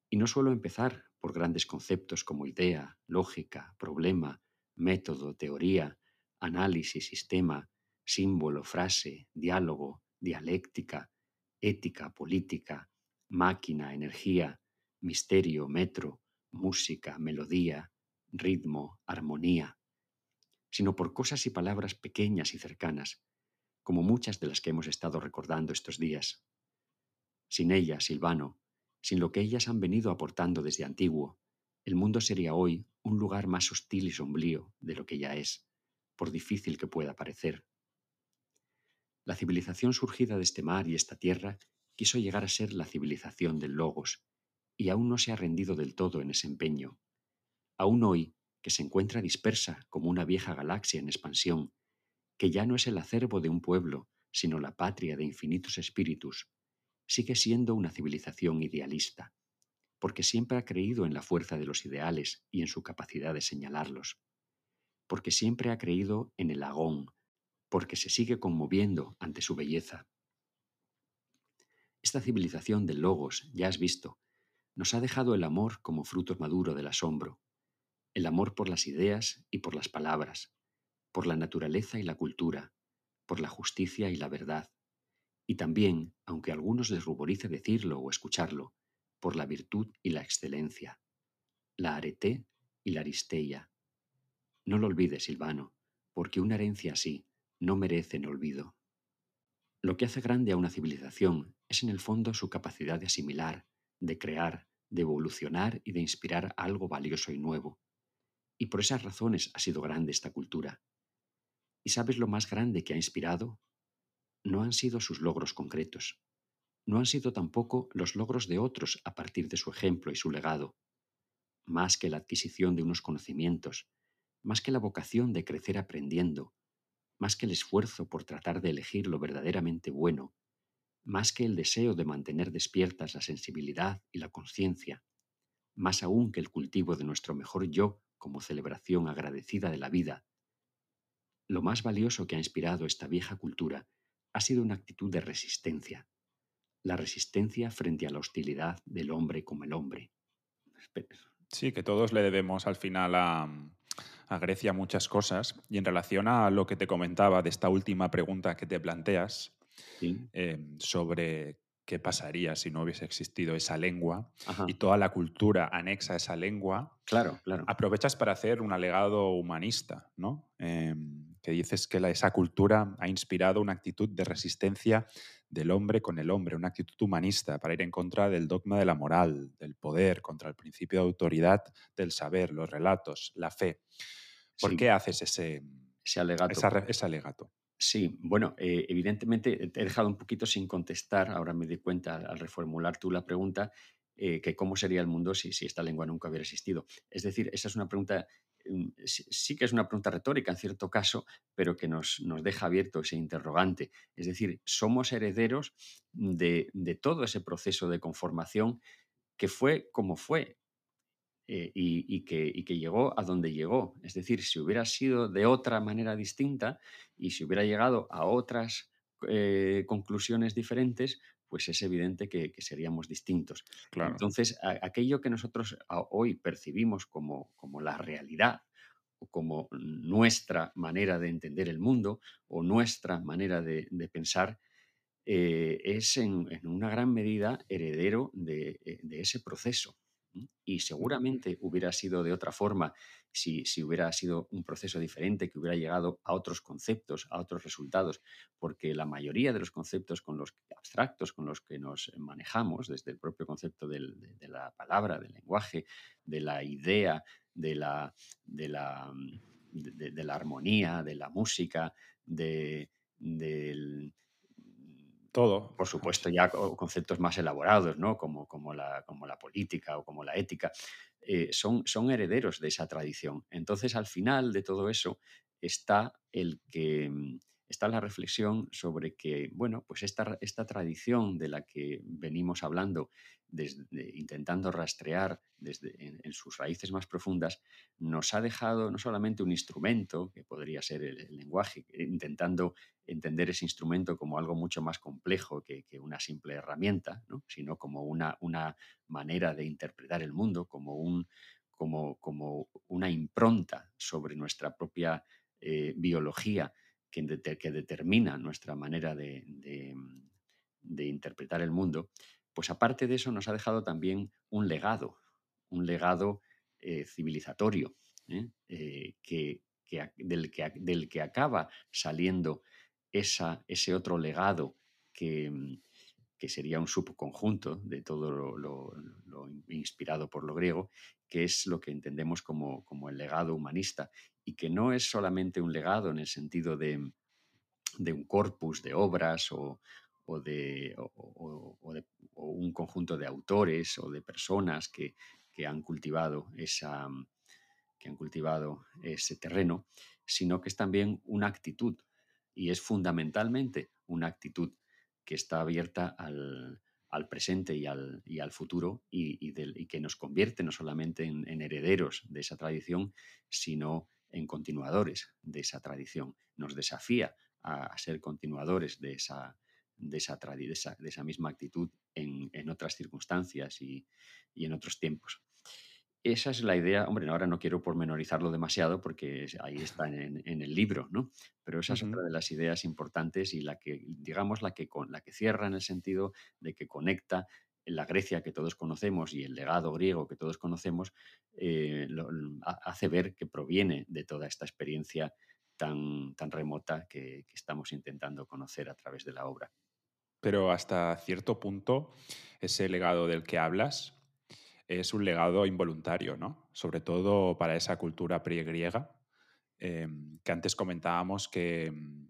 Y no suelo empezar por grandes conceptos como idea, lógica, problema, método, teoría, análisis, sistema, símbolo, frase, diálogo, dialéctica, ética, política, máquina, energía, misterio, metro, música, melodía, ritmo, armonía, sino por cosas y palabras pequeñas y cercanas, como muchas de las que hemos estado recordando estos días. Sin ellas, Silvano, sin lo que ellas han venido aportando desde antiguo, el mundo sería hoy un lugar más hostil y sombrío de lo que ya es, por difícil que pueda parecer. La civilización surgida de este mar y esta tierra quiso llegar a ser la civilización del Logos, y aún no se ha rendido del todo en ese empeño. Aún hoy, que se encuentra dispersa como una vieja galaxia en expansión, que ya no es el acervo de un pueblo, sino la patria de infinitos espíritus, sigue siendo una civilización idealista, porque siempre ha creído en la fuerza de los ideales y en su capacidad de señalarlos, porque siempre ha creído en el agón, porque se sigue conmoviendo ante su belleza. Esta civilización del logos, ya has visto, nos ha dejado el amor como fruto maduro del asombro, el amor por las ideas y por las palabras, por la naturaleza y la cultura, por la justicia y la verdad, y también, aunque a algunos les ruborice decirlo o escucharlo, por la virtud y la excelencia, la arete y la aristeia. No lo olvides, Silvano, porque una herencia así no merece en olvido. Lo que hace grande a una civilización es en el fondo su capacidad de asimilar, de crear, de evolucionar y de inspirar algo valioso y nuevo. Y por esas razones ha sido grande esta cultura. ¿Y sabes lo más grande que ha inspirado? No han sido sus logros concretos. No han sido tampoco los logros de otros a partir de su ejemplo y su legado. Más que la adquisición de unos conocimientos, más que la vocación de crecer aprendiendo, más que el esfuerzo por tratar de elegir lo verdaderamente bueno, más que el deseo de mantener despiertas la sensibilidad y la conciencia, más aún que el cultivo de nuestro mejor yo como celebración agradecida de la vida, lo más valioso que ha inspirado esta vieja cultura ha sido una actitud de resistencia, la resistencia frente a la hostilidad del hombre como el hombre. Sí, que todos le debemos al final a, a Grecia muchas cosas. Y en relación a lo que te comentaba de esta última pregunta que te planteas eh, sobre qué pasaría si no hubiese existido esa lengua y toda la cultura anexa a esa lengua, claro, claro. aprovechas para hacer un alegado humanista, ¿no? Em, que dices que la, esa cultura ha inspirado una actitud de resistencia del hombre con el hombre, una actitud humanista para ir en contra del dogma de la moral, del poder, contra el principio de autoridad del saber, los relatos, la fe. ¿Por qué haces ese, ese alegato? ese alegato? Sí, bueno, eh, evidentemente te he dejado un poquito sin contestar, ahora me di cuenta al reformular tú la pregunta, eh, que cómo sería el mundo si, si, esta lengua nunca hubiera existido. Es decir, esa es una pregunta, sí, que es una pregunta retórica en cierto caso, pero que nos, nos deja abierto ese interrogante. Es decir, somos herederos de, de todo ese proceso de conformación que fue como fue. y, que, y, que, llegó a donde llegó. Es decir, si hubiera sido de otra manera distinta, y si hubiera llegado a otras eh, conclusiones diferentes, pues es evidente que, seríamos distintos. Entonces, aquello que nosotros hoy percibimos como, como la realidad o como nuestra manera de entender el mundo o nuestra manera de, pensar, eh, es en, una gran medida heredero de, eh, de ese proceso. Y seguramente hubiera sido de otra forma si, hubiera sido un proceso diferente, que hubiera llegado a otros conceptos, a otros resultados, porque la mayoría de los conceptos con los abstractos con los que nos manejamos, desde el propio concepto de, la palabra, del lenguaje, de la idea, de la, de la, de, la armonía, de la música, de, del, todo. Por supuesto, ya conceptos más elaborados, ¿no? Como, como, la, como la política o como la ética, eh, son, son herederos de esa tradición. Entonces, al final de todo eso está el que mm, está la reflexión sobre que, bueno, pues esta, esta tradición de la que venimos hablando, desde, intentando rastrear desde, en, sus raíces más profundas, nos ha dejado no solamente un instrumento, que podría ser el, lenguaje, intentando entender ese instrumento como algo mucho más complejo que, una simple herramienta, sino como una, una manera de interpretar el mundo, como, un, como, como una impronta sobre nuestra propia eh, biología que, determina nuestra manera de, interpretar el mundo, pues aparte de eso nos ha dejado también un legado, un legado eh, civilizatorio, ¿eh? Eh, del, que, acaba saliendo ese otro legado que, que, sería un subconjunto de todo lo, inspirado por lo griego, que es lo que entendemos como el legado humanista y que no es solamente un legado en el sentido de, un corpus de obras o, de, un conjunto de autores o de personas que, han cultivado esa, que han cultivado ese terreno, sino que es también una actitud y es fundamentalmente una actitud que está abierta al, presente y al, al futuro y, que nos convierte no solamente en, en, herederos de esa tradición, sino en continuadores de esa tradición, nos desafía a, ser continuadores de esa, de esa, de esa, misma actitud en, otras circunstancias y, en otros tiempos. Esa es la idea, hombre, ahora no quiero pormenorizarlo demasiado porque ahí está en, el libro, ¿no? Pero esa es otra de las ideas importantes y la que, digamos, la que, la que cierra en el sentido de que conecta la Grecia que todos conocemos y el legado griego que todos conocemos eh, hace ver que proviene de toda esta experiencia tan, tan remota que, estamos intentando conocer a través de la obra. Pero hasta cierto punto, ese legado del que hablas es un legado involuntario, ¿no? Sobre todo para esa cultura griega em, que antes comentábamos que em,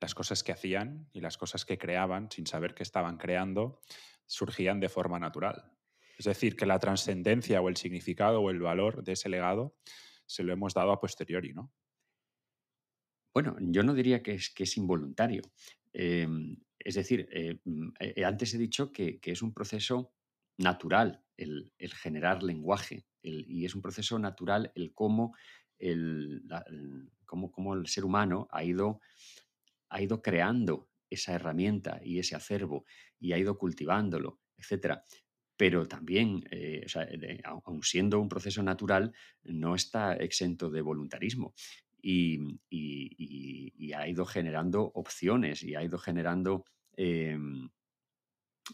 las cosas que hacían y las cosas que creaban, sin saber que estaban creando, surgían de forma natural. Es decir, que la trascendencia o el significado o el valor de ese legado se lo hemos dado a posteriori, ¿no? Bueno, yo no diría que es, que es involuntario. Em, es decir, eh, mm, eh, antes he dicho que, es un proceso natural el, generar lenguaje y es un proceso natural el cómo el, cómo, el ser humano ha ido, ha ido creando esa herramienta y ese acervo y ha ido cultivándolo, etc. Pero también, eh, aun siendo un proceso natural, no está exento de voluntarismo y, ha ido generando opciones y ha ido generando, em,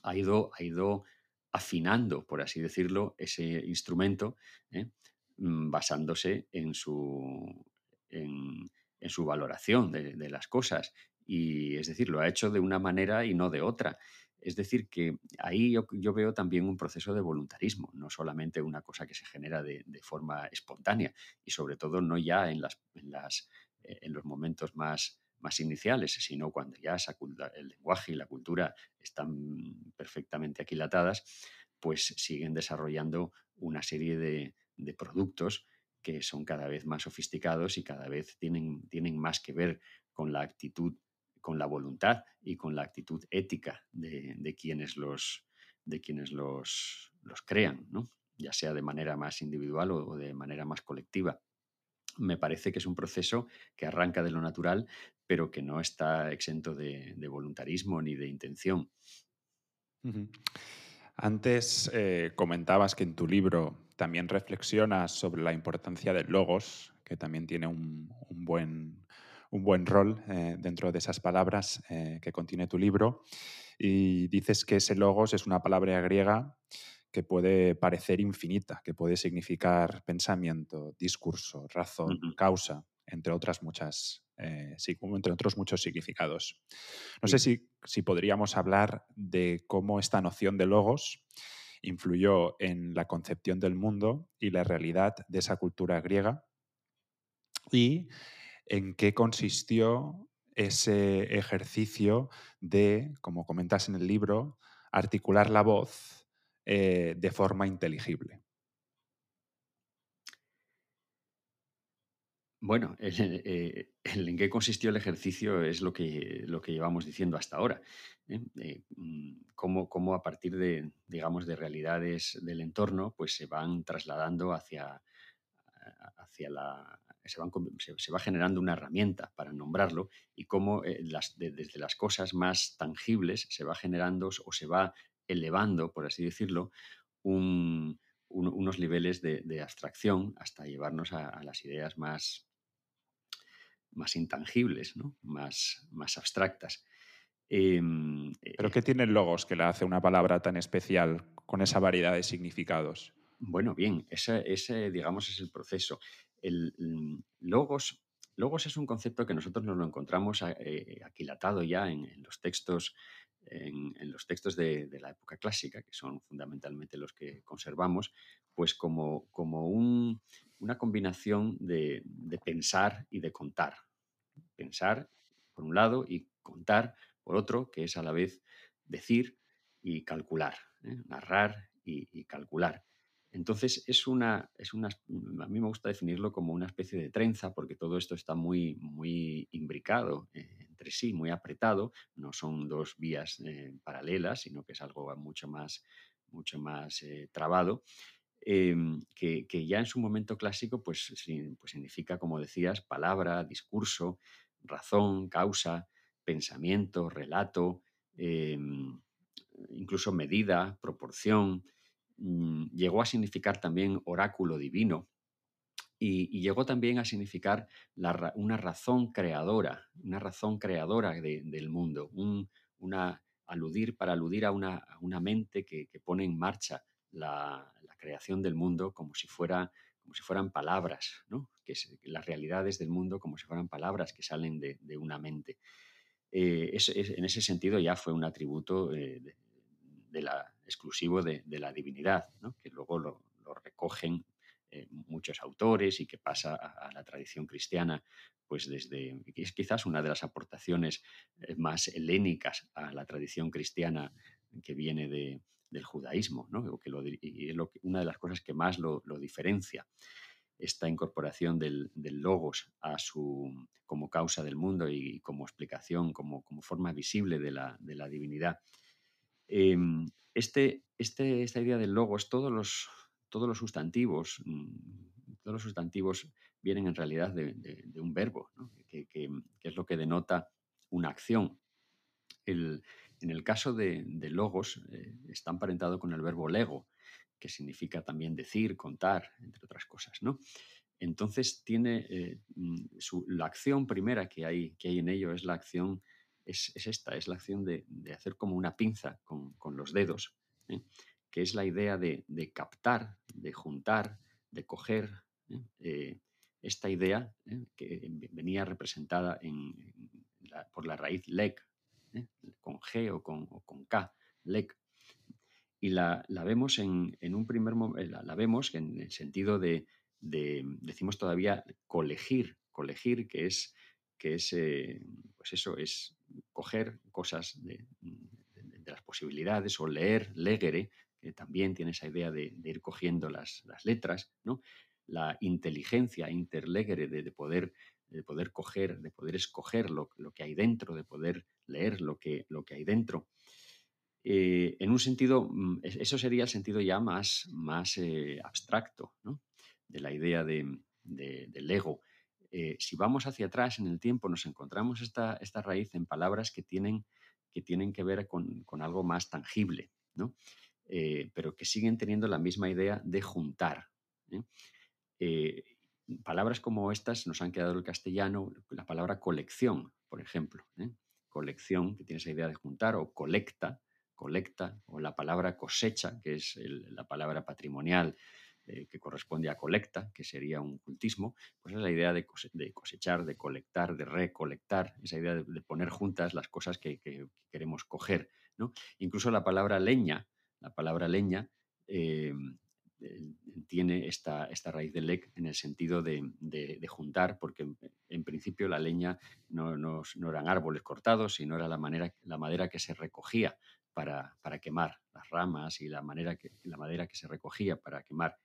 ha, ido, ha ido afinando, por así decirlo, ese instrumento, ¿eh? mm, basándose en su, en, su valoración de, las cosas. Y es decir, lo ha hecho de una manera y no de otra. Es decir, que ahí yo, veo también un proceso de voluntarismo, no solamente una cosa que se genera de, forma espontánea y sobre todo no ya en, las, en, las, eh, en los momentos más, más iniciales, sino cuando ya el lenguaje y la cultura están perfectamente aquilatadas, pues siguen desarrollando una serie de, de productos que son cada vez más sofisticados y cada vez tienen, tienen más que ver con la actitud con la voluntad y con la actitud ética de, quienes los, de quienes los, los crean, ¿no? ya sea de manera más individual o, de manera más colectiva. Me parece que es un proceso que arranca de lo natural, pero que no está exento de, voluntarismo ni de intención. Antes eh, comentabas que en tu libro también reflexionas sobre la importancia del logos, que también tiene un buen, un buen rol eh, dentro de esas palabras eh, que contiene tu libro. Y dices que ese logos es una palabra griega que puede parecer infinita, que puede significar pensamiento, discurso, razón, causa, entre otras muchas, eh, entre otros muchos significados. No sé si, si podríamos hablar de cómo esta noción de logos influyó en la concepción del mundo y la realidad de esa cultura griega y en qué consistió ese ejercicio de, como comentas en el libro, articular la voz eh, de forma inteligible. Bueno, eh, en qué consistió el ejercicio es lo que, lo que llevamos diciendo hasta ahora. ¿eh? Mm, cómo, a partir de, digamos, de realidades del entorno, pues se van trasladando hacia, hacia la, se, va generando una herramienta para nombrarlo y cómo eh, desde las cosas más tangibles se va generando o se va elevando, por así decirlo, unos niveles de, abstracción hasta llevarnos a, las ideas más, más intangibles, más, más abstractas. Em, ¿Pero qué tiene logos que le hace una palabra tan especial con esa variedad de significados? Bueno, bien, ese, digamos, es el proceso. El logos, logos es un concepto que nosotros nos lo encontramos eh, aquilatado ya en, los textos, en, los textos de, la época clásica, que son fundamentalmente los que conservamos, pues como, como una combinación de, pensar y de contar. Pensar, por un lado, y contar, por otro, que es a la vez decir y calcular, ¿eh? narrar y calcular. Entonces, es una, es una, a mí me gusta definirlo como una especie de trenza, porque todo esto está muy, muy imbricado eh, entre sí, muy apretado. No son dos vías eh, paralelas, sino que es algo mucho más, mucho más eh, trabado. Em, que, ya en su momento clásico pues, pues significa, como decías, palabra, discurso, razón, causa, pensamiento, relato, em, incluso medida, proporción, Mm, llegó a significar también oráculo divino y, llegó también a significar una razón creadora, una razón creadora del mundo, una, aludir, para aludir a una, una mente que, pone en marcha la, creación del mundo como si, fuera, como si fueran palabras, ¿no? que las realidades del mundo como si fueran palabras que salen de, una mente. Eh, en ese sentido ya fue un atributo eh, de, la, exclusivo de, la divinidad, que luego lo, recogen eh, muchos autores y que pasa a, la tradición cristiana, pues desde, es quizás una de las aportaciones más helénicas a la tradición cristiana que viene del judaísmo, ¿no? que y es una de las cosas que más lo, diferencia esta incorporación del, logos a su, como causa del mundo y como explicación, como, como forma visible de la, de la divinidad. Em, este, este, esta idea del logos, todos los, todos los sustantivos, mm, todos los sustantivos vienen en realidad de, un verbo, que, es lo que denota una acción. en el caso de, logos, eh, está emparentado con el verbo lego, que significa también decir, contar, entre otras cosas. ¿no? Entonces tiene eh, mm, la acción primera que hay, que hay en ello es la acción, es, esta, es la acción de, hacer como una pinza con, los dedos, ¿eh? que es la idea de, captar, de juntar, de coger ¿eh? esta idea que venía representada por la raíz leg, con G o con, con K, leg y la, vemos en, un primer momento, la, vemos en el sentido de, decimos todavía colegir, colegir, que es, que es pues eso, es coger cosas de, las posibilidades o leer, legere, que también tiene esa idea de, ir cogiendo las, letras, ¿no? La inteligencia interlegere de, poder de poder coger, de poder escoger lo, lo, que hay dentro, de poder leer lo que, lo que hay dentro. Eh, en un sentido, mm, eso sería el sentido ya más, más eh, abstracto de la idea de, del ego. Eh, si vamos hacia atrás en el tiempo, nos encontramos esta, esta raíz en palabras que tienen que, tienen que ver con, algo más tangible, pero que siguen teniendo la misma idea de juntar. palabras como estas nos han quedado el castellano, la palabra colección, por ejemplo. Colección, que tiene esa idea de juntar, o colecta, colecta, o la palabra cosecha, que es la palabra patrimonial eh, que corresponde a colecta, que sería un cultismo, pues es la idea de, cosechar, de colectar, de recolectar, esa idea de, poner juntas las cosas que, queremos coger. ¿no? Incluso la palabra leña, la palabra leña eh, tiene esta, esta, raíz de lec en el sentido de, juntar, porque en, principio la leña no, no, eran árboles cortados, sino era la, manera, la madera que se recogía para, quemar las ramas y la, manera que, la madera que se recogía para quemar.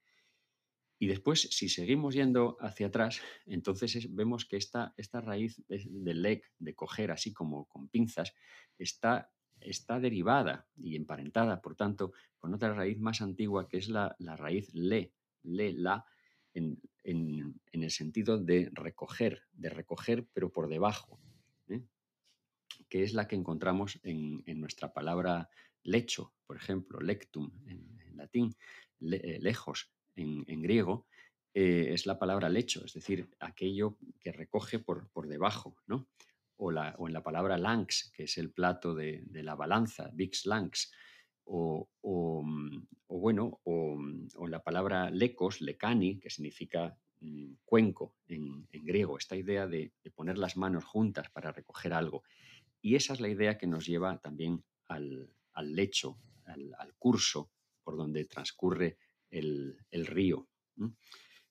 Y después, si seguimos yendo hacia atrás, entonces vemos que esta, esta raíz del lec, de coger así como con pinzas, está, está derivada y emparentada, por tanto, con otra raíz más antigua que es la, raíz le, le, la, en, el sentido de recoger, de recoger pero por debajo que es la que encontramos en, nuestra palabra lecho, por ejemplo, lectum en, latín, eh, lejos en, griego, eh, es la palabra lecho, es decir, aquello que recoge por, por debajo, ¿no? O, la, o, en la palabra lanx, que es el plato de, la balanza, vix lanx, o, bueno, o, la palabra lecos, lecani, que significa mm, cuenco en, griego, esta idea de, poner las manos juntas para recoger algo. Y esa es la idea que nos lleva también al, lecho, al, curso por donde transcurre el, río.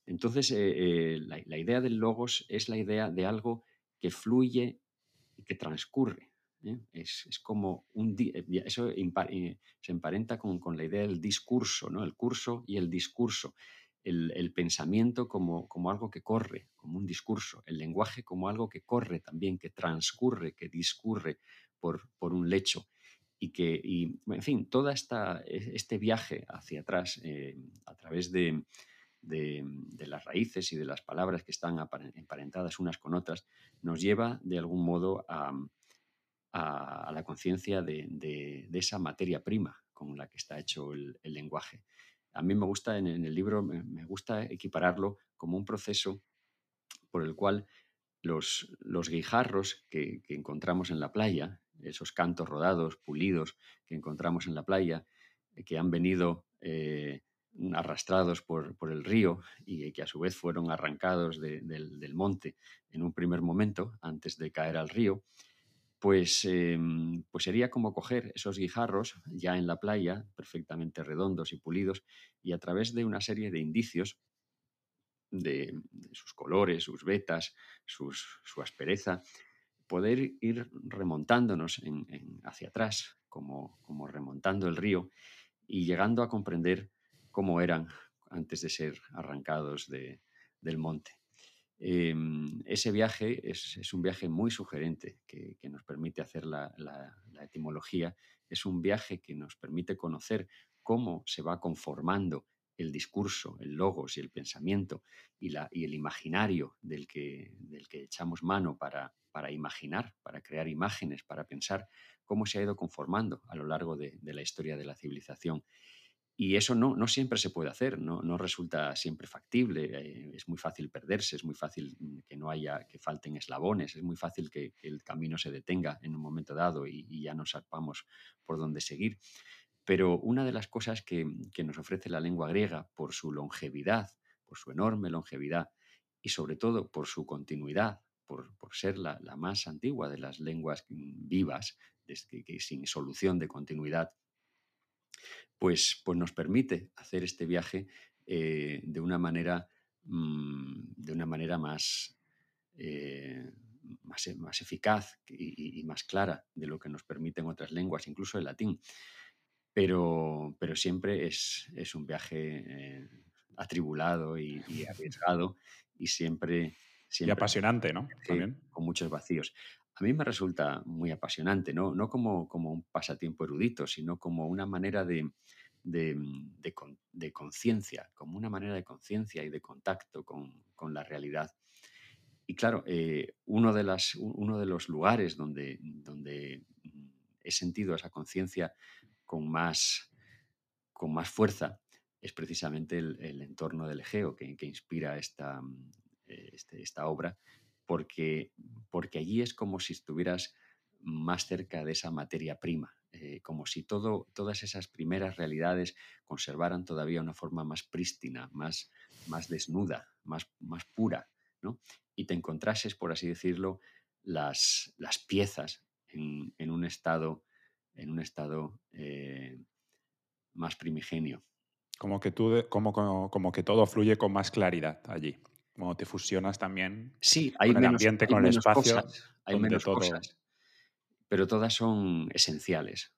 Entonces, eh, eh, la, idea del logos es la idea de algo que fluye y que transcurre. ¿eh? Es, como un... Eso se emparenta con, con, la idea del discurso, ¿no? el curso y el discurso el, pensamiento como, como, algo que corre, como un discurso, el lenguaje como algo que corre también, que transcurre, que discurre por, por un lecho. Y que, y, en fin, todo este viaje hacia atrás eh, a través de, de, las raíces y de las palabras que están emparentadas unas con otras, nos lleva de algún modo a, a, la conciencia de, de, esa materia prima con la que está hecho el, el lenguaje. A mí me gusta, en, el libro, me, gusta equipararlo como un proceso por el cual los, los guijarros que, encontramos en la playa, esos cantos rodados, pulidos que encontramos en la playa, eh, que han venido eh, arrastrados por, el río y que a su vez fueron arrancados del, monte en un primer momento, antes de caer al río, pues, em, pues sería como coger esos guijarros ya en la playa, perfectamente redondos y pulidos, y a través de una serie de indicios de, sus colores, sus vetas, su aspereza, poder ir remontándonos hacia atrás, como, remontando el río y llegando a comprender cómo eran antes de ser arrancados del monte. Em, ese viaje es, un viaje muy sugerente que, nos permite hacer la, etimología. Es un viaje que nos permite conocer cómo se va conformando el discurso, el logos y el pensamiento y, el imaginario del que, del que echamos mano para, para, imaginar, para crear imágenes, para pensar cómo se ha ido conformando a lo largo de, de la historia de la civilización. Y eso no, no siempre se puede hacer, no, no resulta siempre factible, eh, es muy fácil perderse, es muy fácil mm, que no haya, que falten eslabones, es muy fácil que, el camino se detenga en un momento dado y, ya no sepamos por dónde seguir. Pero una de las cosas que, nos ofrece la lengua griega por su longevidad, por su enorme longevidad y sobre todo por su continuidad, por, ser la, más antigua de las lenguas mm, vivas, desde que, sin solución de continuidad, pues, pues nos permite hacer este viaje eh, de una manera, mm, de una manera más, eh, más, eficaz y, más clara de lo que nos permiten otras lenguas, incluso el latín. Pero, pero siempre es, es un viaje eh, atribulado y, arriesgado y siempre, siempre... Y apasionante, ¿no? Con muchos vacíos a mí me resulta muy apasionante, no, no como, como un pasatiempo erudito, sino como una manera de, de, de, conciencia, como una manera de conciencia y de contacto con, con la realidad. Y claro, eh, uno, de las, uno de los lugares donde, donde he sentido esa conciencia con más, con más fuerza es precisamente el, entorno del Egeo que, inspira esta, eh, este, esta obra, porque, porque allí es como si estuvieras más cerca de esa materia prima, eh, como si todo, todas esas primeras realidades conservaran todavía una forma más prístina, más, más desnuda, más, más pura, ¿no? y te encontrases, por así decirlo, las, las piezas en, un estado, en un estado eh, más primigenio. Como que, tú, como, como, como que todo fluye con más claridad allí como te fusionas también sí, hay con el ambiente, con el espacio. hay menos cosas, pero todas son esenciales.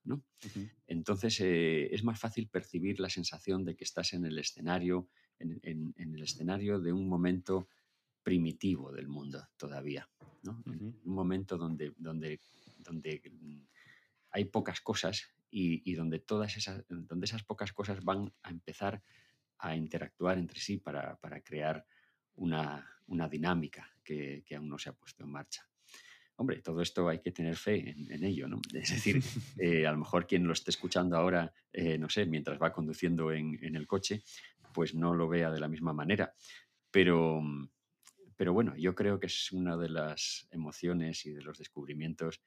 Entonces eh, es más fácil percibir la sensación de que estás en el escenario, en, el escenario de un momento primitivo del mundo todavía. Un momento donde, donde, donde hay pocas cosas y, donde todas esas, donde esas pocas cosas van a empezar a interactuar entre sí para, para crear una, dinámica que, aún no se ha puesto en marcha. Hombre, todo esto hay que tener fe en, ello, ¿no? Es decir, eh, a lo mejor quien lo esté escuchando ahora, eh, no sé, mientras va conduciendo en, el coche, pues no lo vea de la misma manera. Pero, pero bueno, yo creo que es una de las emociones y de los descubrimientos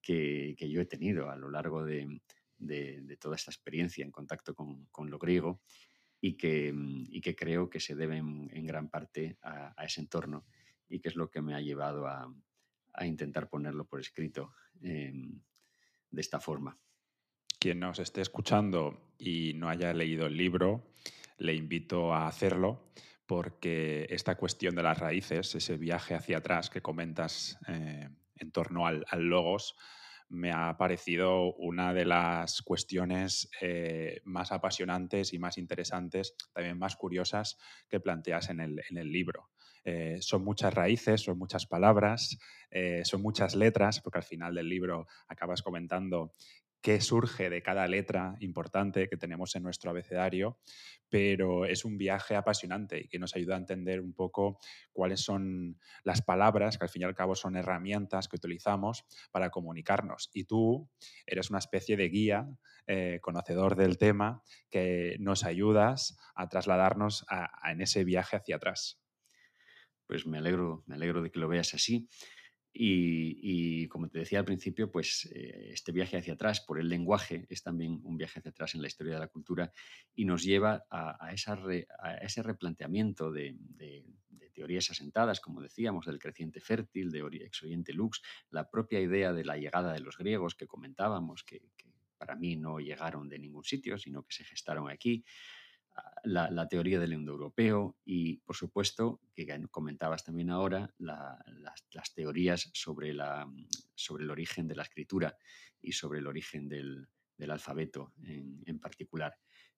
que, yo he tenido a lo largo de, toda esta experiencia en contacto con, lo griego y que, mm, y que creo que se deben en gran parte a, ese entorno y que es lo que me ha llevado a, a intentar ponerlo por escrito em, de esta forma. Quien nos esté escuchando y no haya leído el libro, le invito a hacerlo porque esta cuestión de las raíces, ese viaje hacia atrás que comentas eh, en torno al, logos, me ha parecido una de las cuestiones eh, más apasionantes y más interesantes, también más curiosas que planteas en el, libro. Eh, son muchas raíces, son muchas palabras, eh, son muchas letras, porque al final del libro acabas comentando qué surge de cada letra importante que tenemos en nuestro abecedario, pero es un viaje apasionante y que nos ayuda a entender un poco cuáles son las palabras, que al fin y al cabo son herramientas que utilizamos para comunicarnos. Y tú eres una especie de guía, eh, conocedor del tema, que nos ayudas a trasladarnos en ese viaje hacia atrás. Pues me alegro, me alegro de que lo veas así. Y, como te decía al principio, pues eh, este viaje hacia atrás por el lenguaje es también un viaje hacia atrás en la historia de la cultura y nos lleva a, ese replanteamiento de, teorías asentadas, como decíamos, del creciente fértil, de ex lux, la propia idea de la llegada de los griegos que comentábamos, que para mí no llegaron de ningún sitio, sino que se gestaron aquí la, teoría del indoeuropeo y, por supuesto, que comentabas también ahora, las, teorías sobre, la, sobre el origen de la escritura y sobre el origen del, alfabeto en, particular.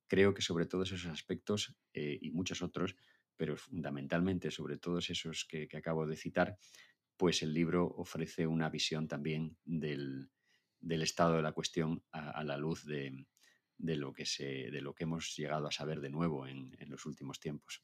Creo que sobre todos esos aspectos eh, y muchos otros, pero fundamentalmente sobre todos esos que, acabo de citar, pues el libro ofrece una visión también del, estado de la cuestión a la luz de, de lo que, se, de lo que hemos llegado a saber de nuevo en, los últimos tiempos.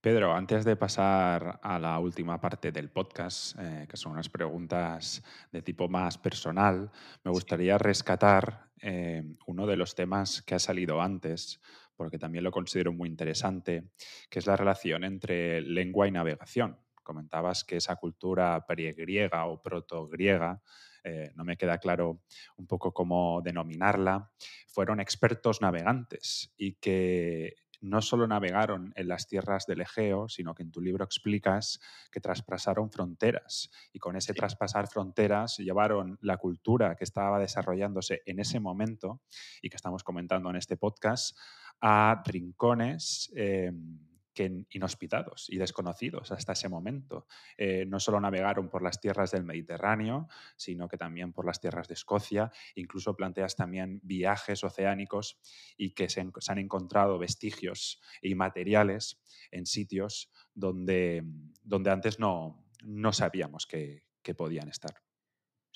Pedro, antes de pasar a la última parte del podcast, eh, que son unas preguntas de tipo más personal, me gustaría rescatar eh, uno de los temas que ha salido antes, porque también lo considero muy interesante, que es la relación entre lengua y navegación. Comentabas que esa cultura pregriega o protogriega eh, no me queda claro un poco cómo denominarla, fueron expertos navegantes y que no solo navegaron en las tierras del Egeo, sino que en tu libro explicas que traspasaron fronteras y con ese traspasar fronteras llevaron la cultura que estaba desarrollándose en ese momento y que estamos comentando en este podcast a rincones. Em, que inhospitados y desconocidos hasta ese momento. Eh, no solo navegaron por las tierras del Mediterráneo, sino que también por las tierras de Escocia. Incluso planteas también viajes oceánicos y que se, han encontrado vestigios y materiales en sitios donde, donde antes no, no sabíamos que podían estar.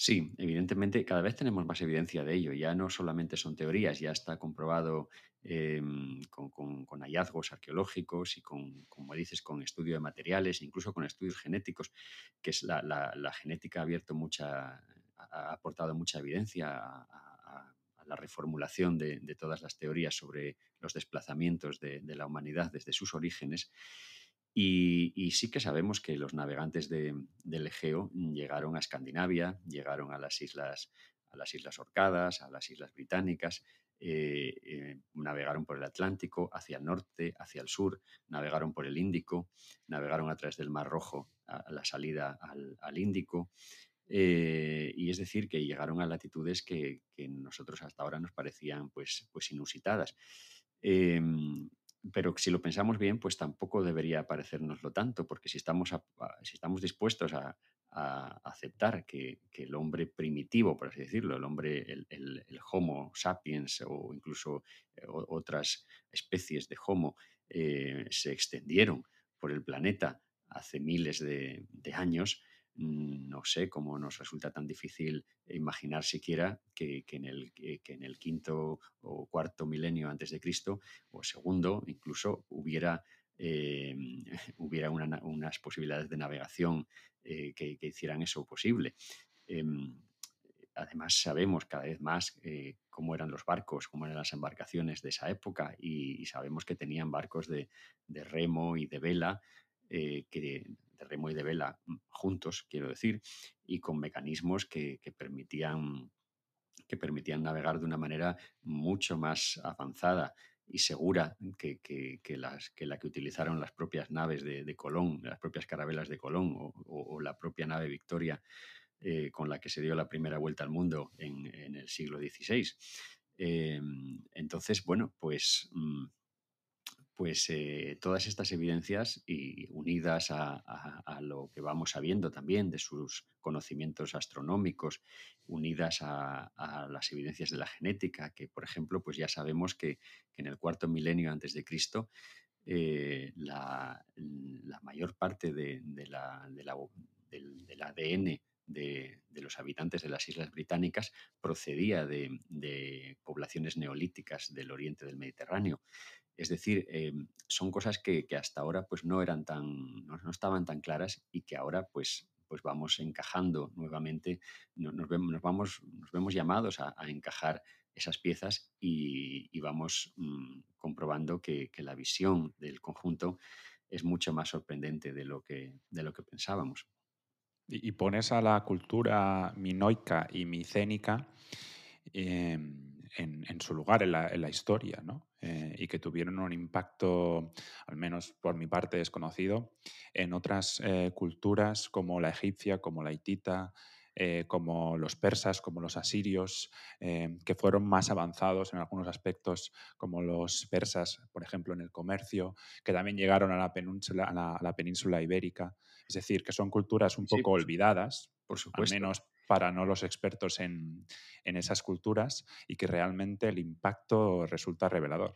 Sí, evidentemente cada vez tenemos más evidencia de ello. Ya no solamente son teorías, ya está comprobado em, con, hallazgos arqueológicos y con, como dices, con estudio de materiales, incluso con estudios genéticos, que es la, genética ha abierto mucha, ha aportado mucha evidencia a, la reformulación de, todas las teorías sobre los desplazamientos de la humanidad desde sus orígenes. Y, sí que sabemos que los navegantes del Egeo llegaron a Escandinavia, llegaron a las islas, a las islas Orcadas, a las islas británicas, eh, eh, navegaron por el Atlántico, hacia el norte, hacia el sur, navegaron por el Índico, navegaron a través del Mar Rojo a, la salida al, Índico. Eh, y es decir, que llegaron a latitudes que, que, nosotros hasta ahora nos parecían pues, pues inusitadas. Em, pero si lo pensamos bien, pues tampoco debería parecernoslo tanto, porque si estamos, si estamos dispuestos a, aceptar que, el hombre primitivo, por así decirlo, el hombre, el, Homo sapiens o incluso eh, otras especies de Homo eh, se extendieron por el planeta hace miles de años, no sé cómo nos resulta tan difícil imaginar siquiera que, en, el, en, el, quinto o cuarto milenio antes de Cristo, o segundo, incluso hubiera, eh, hubiera unas posibilidades de navegación eh, que, hicieran eso posible. Em, además, sabemos cada vez más eh, cómo eran los barcos, cómo eran las embarcaciones de esa época y, sabemos que tenían barcos de, de remo y de vela que de remo y de vela mm, juntos, quiero decir, y con mecanismos que, permitían, que permitían navegar de una manera mucho más avanzada y segura que, la que utilizaron las propias naves de, Colón, las propias carabelas de Colón o, la propia nave Victoria eh, con la que se dio la primera vuelta al mundo en, el siglo XVI. Em, entonces, bueno, pues mm, pues eh, todas estas evidencias y unidas a, lo que vamos sabiendo también de sus conocimientos astronómicos, unidas a, las evidencias de la genética, que por ejemplo, pues ya sabemos que, en el cuarto milenio antes de Cristo, eh, la, mayor parte de, la, del, ADN de, los habitantes de las islas británicas procedía de, poblaciones neolíticas del oriente del Mediterráneo. Es decir, em, son cosas que, hasta ahora pues, no, eran tan, no, estaban tan claras y que ahora pues, pues vamos encajando nuevamente, nos, vemos, nos, vamos, nos vemos llamados a, encajar esas piezas y, vamos mm, comprobando que, la visión del conjunto es mucho más sorprendente de lo que, de lo que pensábamos. Y, pones a la cultura minoica y micénica em, en, su lugar en la, historia, ¿no? Eh, y que tuvieron un impacto, al menos por mi parte desconocido, en otras eh, culturas como la egipcia, como la hitita, eh, como los persas, como los asirios, que fueron más avanzados en algunos aspectos, como los persas, por ejemplo, en el comercio, que también llegaron a la península, a la, península ibérica. Es decir, que son culturas un poco olvidadas, por supuesto. al menos para no los expertos en, esas culturas y que realmente el impacto resulta revelador.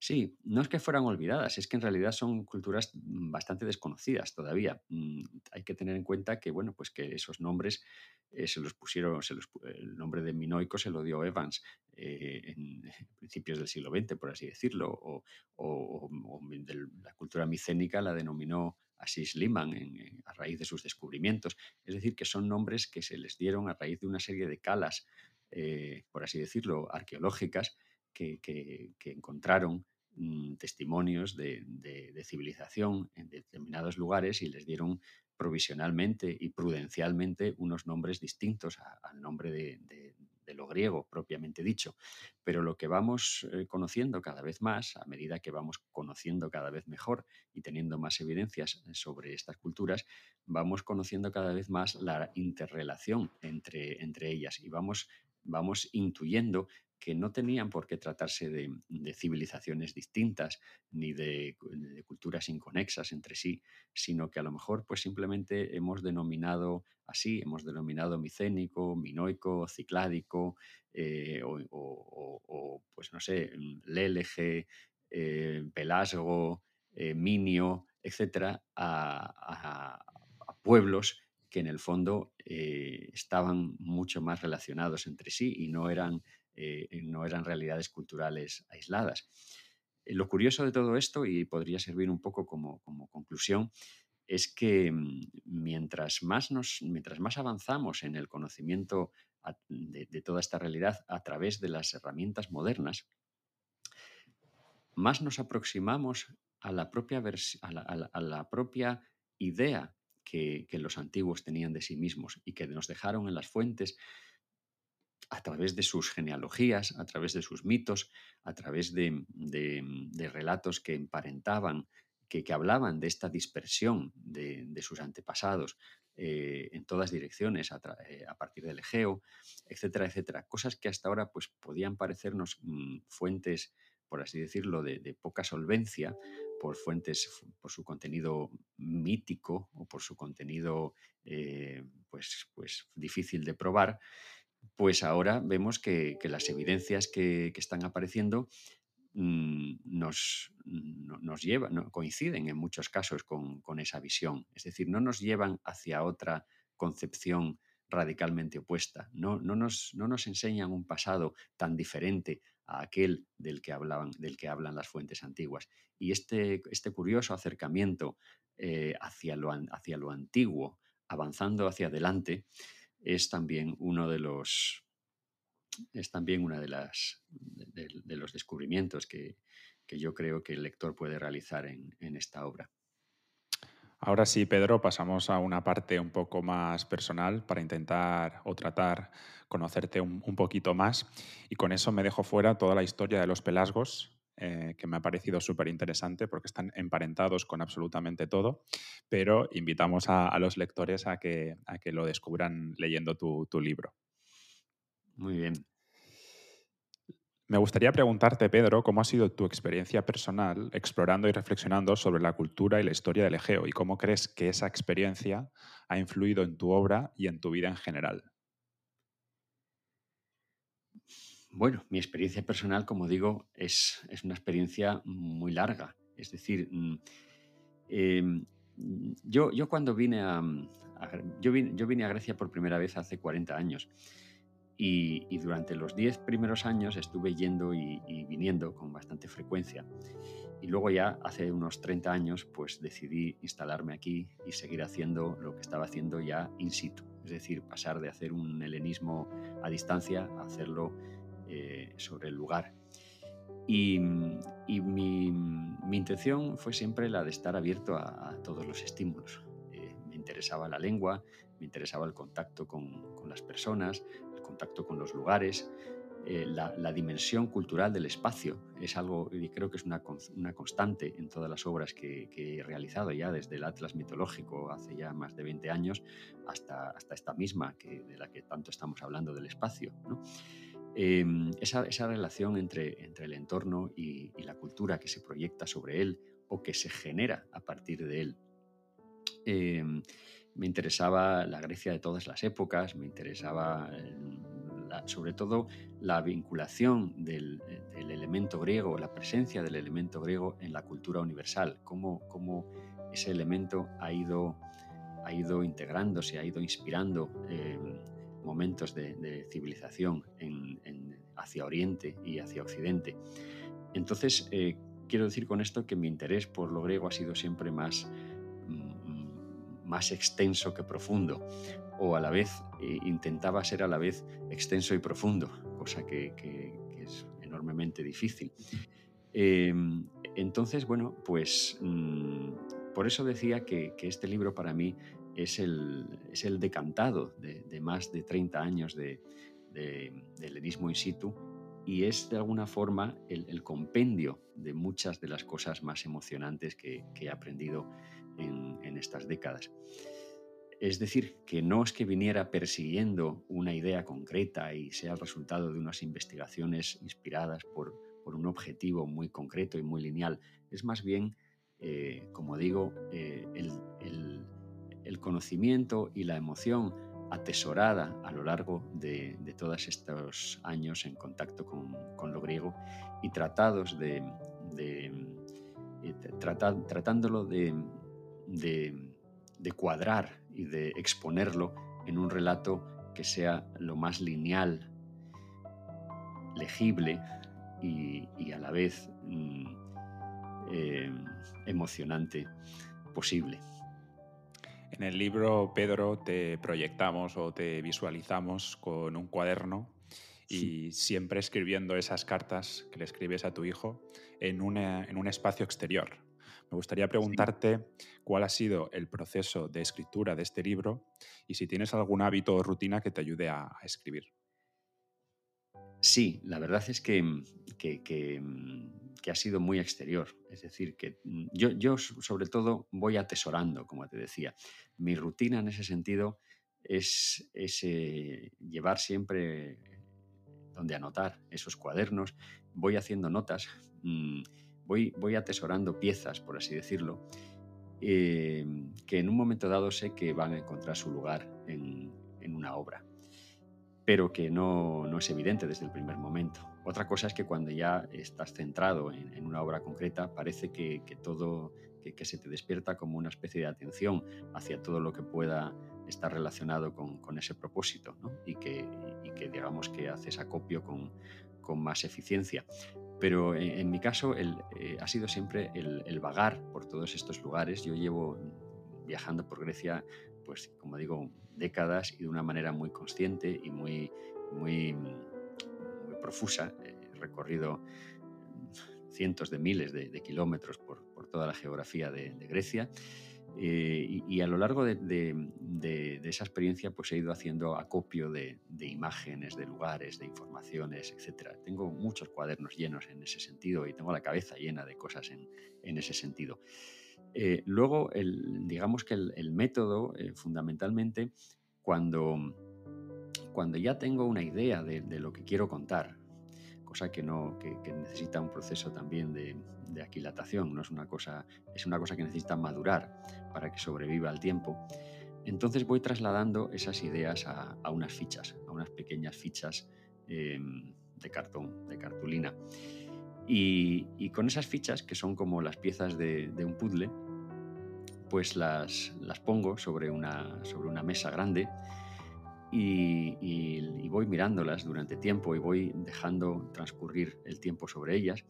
Sí, no es que fueran olvidadas, es que en realidad son culturas bastante desconocidas todavía. Mm, hay que tener en cuenta que, bueno, pues que esos nombres eh, se los pusieron, el nombre de Minoico se lo dio Evans eh, en principios del siglo XX, por así decirlo, o, la cultura micénica la denominó Asís Liman a raíz de sus descubrimientos. Es decir, que son nombres que se les dieron a raíz de una serie de calas, eh, por así decirlo, arqueológicas que, encontraron mm, testimonios de, civilización en determinados lugares y les dieron provisionalmente y prudencialmente unos nombres distintos al nombre de, lo griego propiamente dicho. Pero lo que vamos eh, conociendo cada vez más, a medida que vamos conociendo cada vez mejor y teniendo más evidencias sobre estas culturas, vamos conociendo cada vez más la interrelación entre, entre ellas y vamos, vamos intuyendo que no tenían por qué tratarse de, civilizaciones distintas ni de, culturas inconexas entre sí, sino que a lo mejor pues simplemente hemos denominado así, hemos denominado micénico, minoico, cicládico, eh, o, pues no sé, Leleje, eh, Pelasgo, eh, Minio, etcétera, a, pueblos que en el fondo estaban mucho más relacionados entre sí y no eran eh, no eran realidades culturales aisladas. Eh, lo curioso de todo esto, y podría servir un poco como, conclusión, es que mm, mientras más, nos, mientras más avanzamos en el conocimiento de, toda esta realidad a través de las herramientas modernas, más nos aproximamos a la propia, a la, propia idea que, los antiguos tenían de sí mismos y que nos dejaron en las fuentes a través de sus genealogías, a través de sus mitos, a través de, relatos que emparentaban, que, hablaban de esta dispersión de, sus antepasados eh, en todas direcciones eh, a, partir del Egeo, etcétera, etcétera. Cosas que hasta ahora pues, podían parecernos mm, fuentes, por así decirlo, de, poca solvencia, por fuentes, por su contenido mítico o por su contenido eh, pues, pues difícil de probar, pues ahora vemos que, las evidencias que, están apareciendo mm, nos, nos llevan, coinciden en muchos casos con, esa visión. Es decir, no nos llevan hacia otra concepción radicalmente opuesta. No, no, nos, no nos enseñan un pasado tan diferente a aquel del que, hablaban, del que hablan las fuentes antiguas. Y este, este curioso acercamiento eh, hacia, lo, hacia lo antiguo, avanzando hacia adelante, es también uno de los es también una de las de, los descubrimientos que, yo creo que el lector puede realizar en, esta obra. Ahora sí, Pedro, pasamos a una parte un poco más personal para intentar o tratar conocerte un, un poquito más. Y con eso me dejo fuera toda la historia de los pelasgos, eh, que me ha parecido súper interesante porque están emparentados con absolutamente todo, pero invitamos a, los lectores a que, a que, lo descubran leyendo tu, libro. Muy bien. Me gustaría preguntarte, Pedro, cómo ha sido tu experiencia personal explorando y reflexionando sobre la cultura y la historia del Egeo y cómo crees que esa experiencia ha influido en tu obra y en tu vida en general. Bueno, mi experiencia personal, como digo, es, una experiencia muy larga. Es decir, mm, em, yo, yo, cuando vine a, yo, vine, yo, vine, a Grecia por primera vez hace 40 años y, durante los 10 primeros años estuve yendo y, viniendo con bastante frecuencia. Y luego ya hace unos 30 años pues decidí instalarme aquí y seguir haciendo lo que estaba haciendo ya in situ. Es decir, pasar de hacer un helenismo a distancia a hacerlo eh, sobre el lugar. Y, mi, intención fue siempre la de estar abierto a, todos los estímulos. Eh, me, interesaba la lengua, me interesaba el contacto con, las personas, el contacto con los lugares, eh, la, dimensión cultural del espacio. Es algo, y creo que es una, constante en todas las obras que, he realizado ya, desde el Atlas mitológico hace ya más de 20 años hasta, hasta esta misma, que, de la que tanto estamos hablando del espacio. Em, esa, esa, relación entre, entre el entorno y, la cultura que se proyecta sobre él o que se genera a partir de él. Em, me interesaba la Grecia de todas las épocas, me interesaba sobre todo la vinculación del, elemento griego, la presencia del elemento griego en la cultura universal, cómo, cómo ese elemento ha ido, ha ido integrándose, ha ido inspirando eh, momentos de, civilización hacia Oriente y hacia Occidente. Entonces, eh, quiero decir con esto que mi interés por lo griego ha sido siempre más, mm, más extenso que profundo o a la vez eh, intentaba ser a la vez extenso y profundo, cosa que, es enormemente difícil. Em, entonces, bueno, pues mm, por eso decía que, este libro para mí es el, es el decantado de, más de 30 años de, del erismo in situ y es de alguna forma el, compendio de muchas de las cosas más emocionantes que, he aprendido en, en estas décadas. Es decir, que no es que viniera persiguiendo una idea concreta y sea el resultado de unas investigaciones inspiradas por, un objetivo muy concreto y muy lineal. Es más bien, eh, como digo, eh, el, conocimiento y la emoción atesorada a lo largo de, todos estos años en contacto con, lo griego y tratados de, eh, tratándolo de de cuadrar y de exponerlo en un relato que sea lo más lineal, legible y, a la vez mm, eh, emocionante posible. En el libro, Pedro, te proyectamos o te visualizamos con un cuaderno y siempre escribiendo esas cartas que le escribes a tu hijo en, en un espacio exterior, me gustaría preguntarte cuál ha sido el proceso de escritura de este libro y si tienes algún hábito o rutina que te ayude a, escribir. Sí, la verdad es que, que, ha sido muy exterior. Es decir, que yo, yo, sobre todo voy atesorando, como te decía. Mi rutina en ese sentido es, eh, llevar siempre donde anotar esos cuadernos. Voy haciendo notas. Mm, voy, atesorando piezas, por así decirlo, eh, que en un momento dado sé que van a encontrar su lugar en, una obra, pero que no, es evidente desde el primer momento. Otra cosa es que cuando ya estás centrado en, una obra concreta, parece que, todo, que, se te despierta como una especie de atención hacia todo lo que pueda estar relacionado con, ese propósito y, que, digamos que haces acopio con, con más eficiencia. Pero en, mi caso eh, ha sido siempre el, vagar por todos estos lugares. Yo llevo viajando por Grecia, pues como digo, décadas y de una manera muy consciente y muy, muy, profusa. He recorrido cientos de miles de, kilómetros por, por, toda la geografía de, de Grecia eh, y, a lo largo de, esa experiencia pues he ido haciendo acopio de, imágenes, de lugares, de informaciones, etc. Tengo muchos cuadernos llenos en ese sentido y tengo la cabeza llena de cosas en, ese sentido. Eh, luego, digamos que el, método, eh, fundamentalmente, cuando, cuando ya tengo una idea de, lo que quiero contar, cosa que, no, que, necesita un proceso también de, aquilatación, no es una, cosa, es una cosa que necesita madurar para que sobreviva al tiempo. Entonces voy trasladando esas ideas a, unas fichas, a unas pequeñas fichas em, de cartón, de cartulina. Y, con esas fichas, que son como las piezas de, un puzzle, pues las, las pongo sobre una, sobre una mesa grande y, voy mirándolas durante tiempo y voy dejando transcurrir el tiempo sobre ellas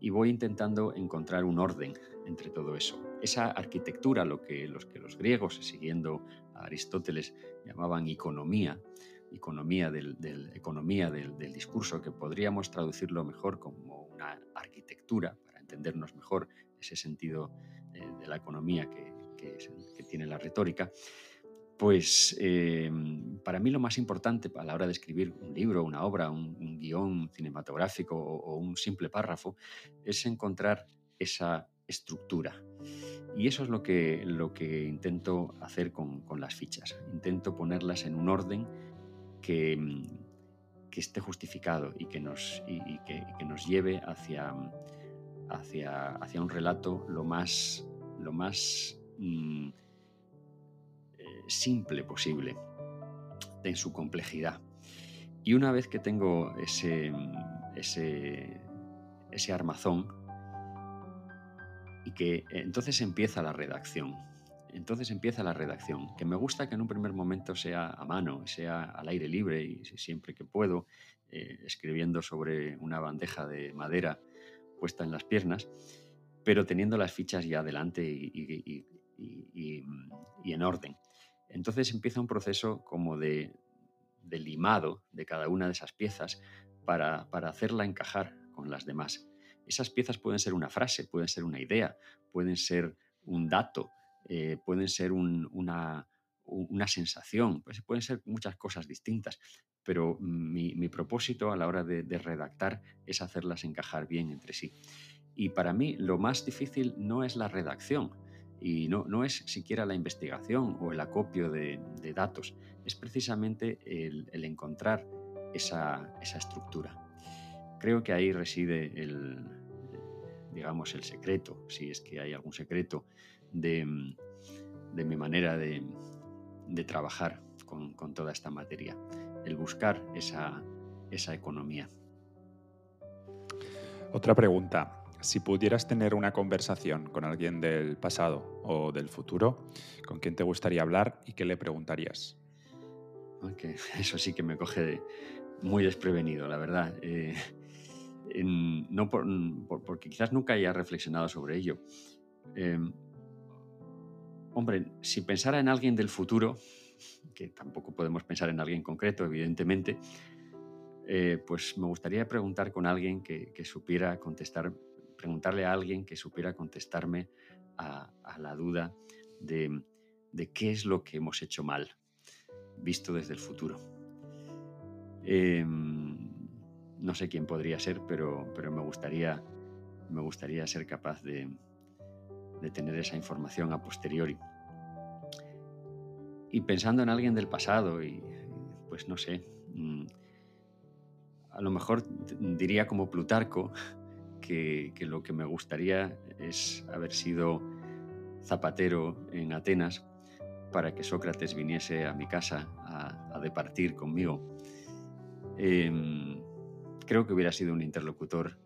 y voy intentando encontrar un orden entre todo eso. Esa arquitectura, lo que los, que los griegos, siguiendo a Aristóteles, llamaban economía, economía del, economía del, discurso, que podríamos traducirlo mejor como una arquitectura, para entendernos mejor ese sentido eh, de la economía que, que tiene la retórica, pues eh, para mí lo más importante a la hora de escribir un libro, una obra, un, guion cinematográfico o, un simple párrafo es encontrar esa estructura. Y eso es lo que, lo que intento hacer con, las fichas. Intento ponerlas en un orden que, que esté justificado y que nos, y, que, nos lleve hacia, hacia, hacia, un relato lo más, lo más mm, simple posible en su complejidad. Y una vez que tengo ese, ese, ese armazón, y que entonces empieza la redacción. Entonces empieza la redacción, que me gusta que en un primer momento sea a mano, sea al aire libre y siempre que puedo, eh, escribiendo sobre una bandeja de madera puesta en las piernas, pero teniendo las fichas ya adelante y, y en orden. Entonces empieza un proceso como de, limado de cada una de esas piezas para, hacerla encajar con las demás. Esas piezas pueden ser una frase, pueden ser una idea, pueden ser un dato, eh, pueden ser una, sensación, pues pueden ser muchas cosas distintas, pero mi, propósito a la hora de, redactar es hacerlas encajar bien entre sí. Y para mí lo más difícil no es la redacción, y no, no es siquiera la investigación o el acopio de, datos, es precisamente el, encontrar esa, estructura. Creo que ahí reside el, digamos, el secreto, si es que hay algún secreto, de, mi manera de, trabajar con, toda esta materia, el buscar esa, esa economía. Otra pregunta. Si pudieras tener una conversación con alguien del pasado o del futuro, ¿con quién te gustaría hablar y qué le preguntarías? eso sí que me coge muy desprevenido, la verdad. Eh, no porque quizás nunca haya reflexionado sobre ello. Em, hombre, si pensara en alguien del futuro, que tampoco podemos pensar en alguien concreto, evidentemente, eh, pues me gustaría preguntar con alguien que, supiera contestar preguntarle a alguien que supiera contestarme a, la duda de, qué es lo que hemos hecho mal, visto desde el futuro. Em, no sé quién podría ser, pero, pero me, gustaría, me gustaría ser capaz de, tener esa información a posteriori. Y pensando en alguien del pasado, y pues no sé, mm, a lo mejor diría como Plutarco, que, lo que me gustaría es haber sido zapatero en Atenas para que Sócrates viniese a mi casa a, departir conmigo. Em, creo que hubiera sido un interlocutor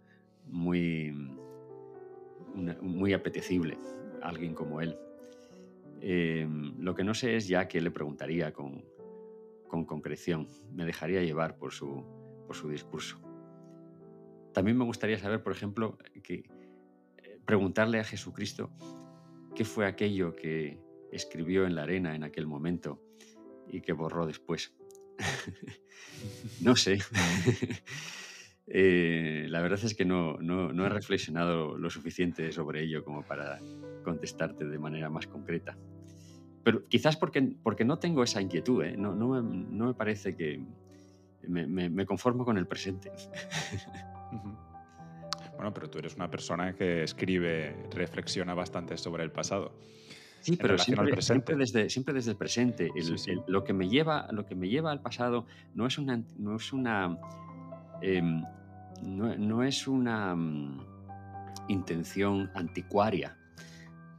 muy, muy apetecible, alguien como él. Em, lo que no sé es ya qué le preguntaría con, con concreción. Me dejaría llevar por su, por su discurso. También me gustaría saber, por ejemplo, que eh, preguntarle a Jesucristo qué fue aquello que escribió en la arena en aquel momento y que borró después. no sé. Eh, la verdad es que no, he reflexionado lo suficiente sobre ello como para contestarte de manera más concreta. Pero quizás porque, porque no tengo esa inquietud, ¿eh? no, me, parece que me conformo con el presente. Bueno, pero tú eres una persona que escribe, reflexiona bastante sobre el pasado. Sí, pero siempre, desde, siempre desde el presente. lo, que me lleva, lo que me lleva al pasado no es una. No es una, em, no, es una mm, intención anticuaria.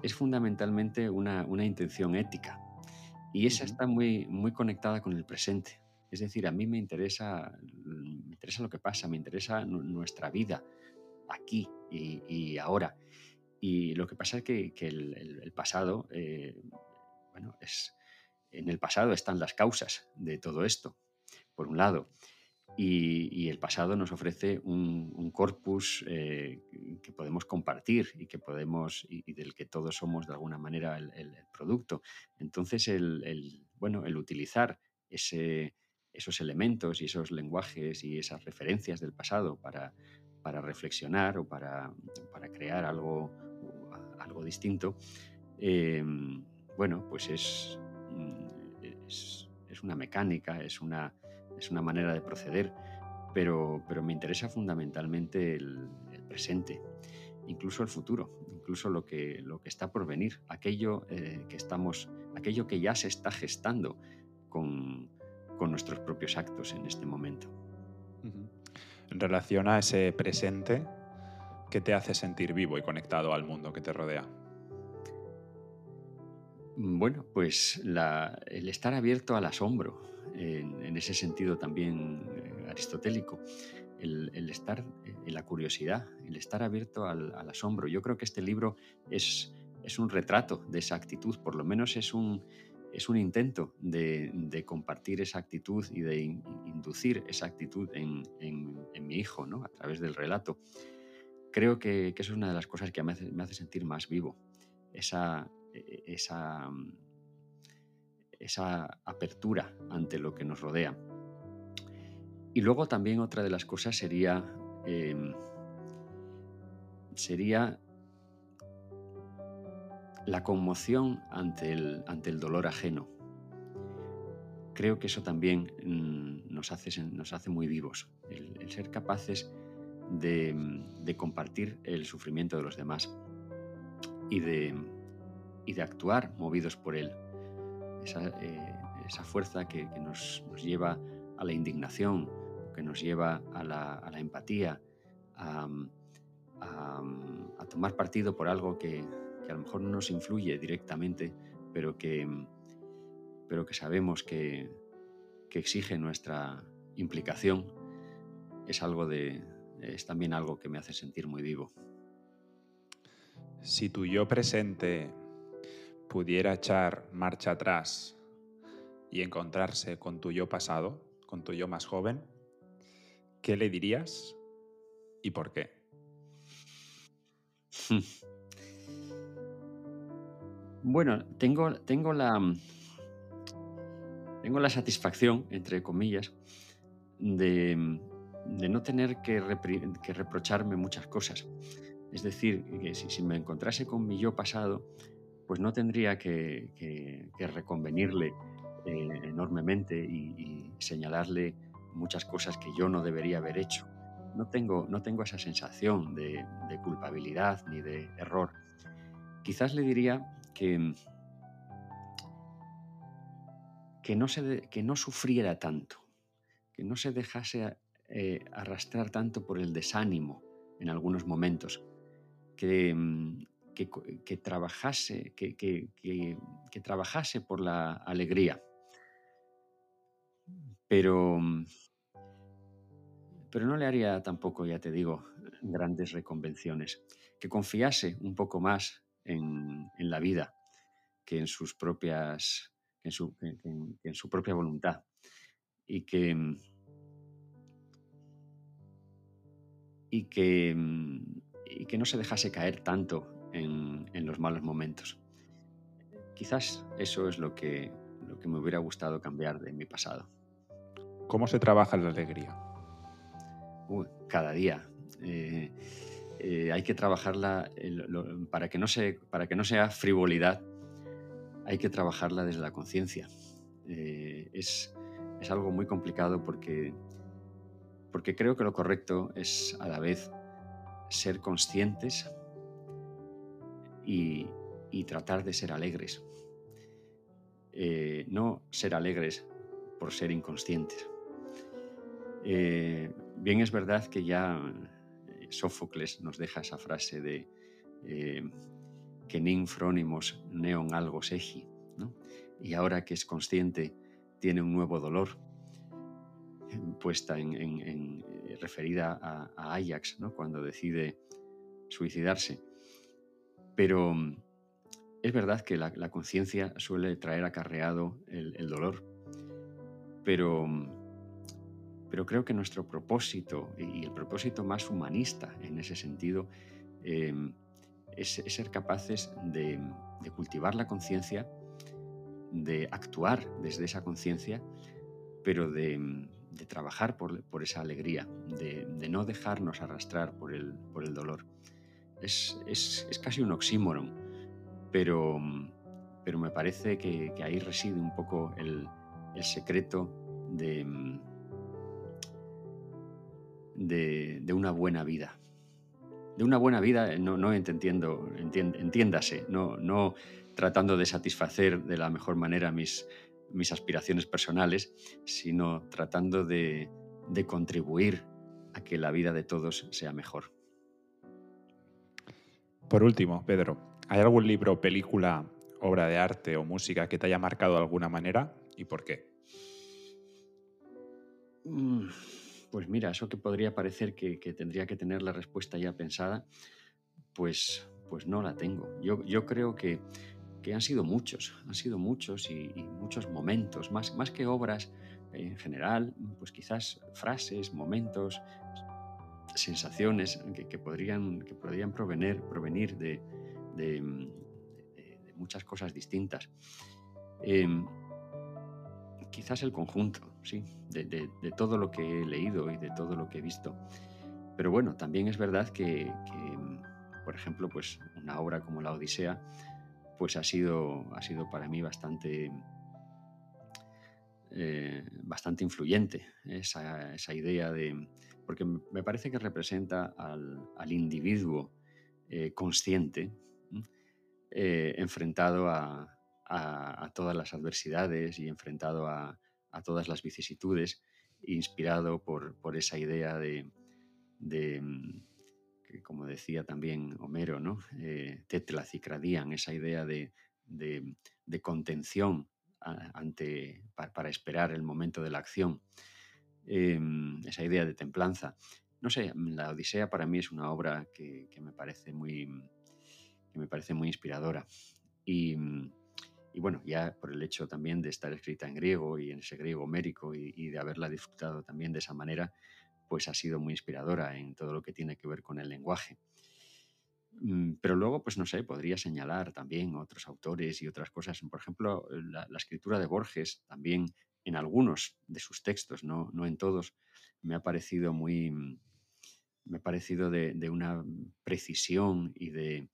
Es fundamentalmente una, intención ética. Y esa está muy, muy conectada con el presente. Es decir, a mí me interesa, me interesa lo que pasa, me interesa nuestra vida aquí y, ahora. Y lo que pasa es que, el, pasado, eh, bueno, es, en el pasado están las causas de todo esto, por un lado. Y, el pasado nos ofrece un, corpus eh, que podemos compartir y que podemos y, del que todos somos de alguna manera el, producto. Entonces, el, bueno, el utilizar ese, esos elementos y esos lenguajes y esas referencias del pasado para, reflexionar o para, crear algo, algo distinto, em, bueno, pues es, mm, es, una mecánica, es una, es una manera de proceder, pero, pero me interesa fundamentalmente el, presente, incluso el futuro, incluso lo que, lo que está por venir, aquello, eh, que estamos, aquello que ya se está gestando con, con nuestros propios actos en este momento. En relación a ese presente, ¿qué te hace sentir vivo y conectado al mundo que te rodea? Bueno, pues el estar abierto al asombro, en, ese sentido también eh, aristotélico, el, estar en la curiosidad, el estar abierto al, asombro. Yo creo que este libro es, es, un retrato de esa actitud, por lo menos es un, es un intento de, compartir esa actitud y de inducir esa actitud en, mi hijo, ¿no? a través del relato. Creo que, eso es una de las cosas que me hace, me hace sentir más vivo, esa, esa, esa apertura ante lo que nos rodea. Y luego también otra de las cosas sería, em, sería la conmoción ante el, ante el dolor ajeno. Creo que eso también mm, nos hace, nos hace muy vivos, el, ser capaces de, compartir el sufrimiento de los demás y de, y de actuar movidos por él. Esa, eh, fuerza que, nos, lleva a la indignación, que nos lleva a la, empatía, a, tomar partido por algo que, que a lo mejor no nos influye directamente, pero que, pero que sabemos que, que exige nuestra implicación, es, algo de, es también algo que me hace sentir muy vivo. Si tu yo presente pudiera echar marcha atrás y encontrarse con tu yo pasado, con tu yo más joven, ¿qué le dirías y por qué? Bueno, tengo, tengo, la, tengo la satisfacción, entre comillas, de, no tener que, reprocharme muchas cosas. Es decir, que si, me encontrase con mi yo pasado, pues no tendría que, reconvenirle eh, enormemente y, señalarle muchas cosas que yo no debería haber hecho. No tengo, no tengo esa sensación de culpabilidad ni de error. Quizás le diría que, que, no, se, que no sufriera tanto, que no se dejase eh, arrastrar tanto por el desánimo en algunos momentos, que, mm, que, trabajase, que, que, trabajase por la alegría. Pero, pero no le haría tampoco, ya te digo, grandes reconvenciones. Que confiase un poco más en, la vida que en sus propias en su, en, su propia voluntad y que y que, y que no se dejase caer tanto en, en, los malos momentos. Quizás eso es lo que, lo que me hubiera gustado cambiar de mi pasado. ¿Cómo se trabaja la alegría? cada día. Eh, eh, hay que trabajarla para, que no para que no sea frivolidad, hay que trabajarla desde la conciencia. Eh, es, algo muy complicado porque, porque creo que lo correcto es a la vez ser conscientes y, tratar de ser alegres. Eh, no ser alegres por ser inconscientes. bien es verdad que ya Sófocles nos deja esa frase de eh, que nin frónimos neon algo segi, y ahora que es consciente tiene un nuevo dolor, puesta en, eh, referida a, Ajax, ¿no? cuando decide suicidarse. Pero mm, es verdad que la, conciencia suele traer acarreado el, el dolor, pero mm, pero creo que nuestro propósito y el propósito más humanista en ese sentido em, es, ser capaces de, cultivar la conciencia, de actuar desde esa conciencia, pero de, trabajar por, esa alegría, de, no dejarnos arrastrar por el, dolor. Es, casi un oxímoron, pero, pero me parece que, ahí reside un poco el, secreto de, de, una buena vida. De una buena vida, no, no entiendo, entiéndase, no, no tratando de satisfacer de la mejor manera mis, mis aspiraciones personales, sino tratando de, de contribuir a que la vida de todos sea mejor. Por último, Pedro, ¿hay algún libro, película, obra de arte o música que te haya marcado de alguna manera y por qué? Mm, pues mira, eso que podría parecer que, tendría que tener la respuesta ya pensada, pues, pues no la tengo. Yo, yo creo que, que, han sido muchos, han sido muchos y, muchos momentos, más, más que obras en general, pues quizás frases, momentos, sensaciones que, podrían, que podrían provenir, provenir de, muchas cosas distintas. Em, quizás el conjunto, sí, de, todo lo que he leído y de todo lo que he visto. Pero bueno, también es verdad que, por ejemplo, pues una obra como La Odisea, pues ha sido, ha sido para mí bastante, eh, bastante influyente esa, esa, idea de, porque me parece que representa al, individuo eh, consciente eh, enfrentado a, todas las adversidades y enfrentado a, todas las vicisitudes, inspirado por, esa idea de, como decía también Homero, ¿no? Eh, esa idea de, contención ante, para, esperar el momento de la acción. Em, esa idea de templanza. No sé, la Odisea para mí es una obra que, me, parece muy, que me parece muy inspiradora. Y, bueno, ya por el hecho también de estar escrita en griego y en ese griego mérico y, de haberla disfrutado también de esa manera, pues ha sido muy inspiradora en todo lo que tiene que ver con el lenguaje. Mm, pero luego, pues no sé, podría señalar también otros autores y otras cosas. Por ejemplo, la escritura de Borges también en algunos de sus textos, no, no en todos, me ha parecido muy, me ha parecido de, una precisión y de,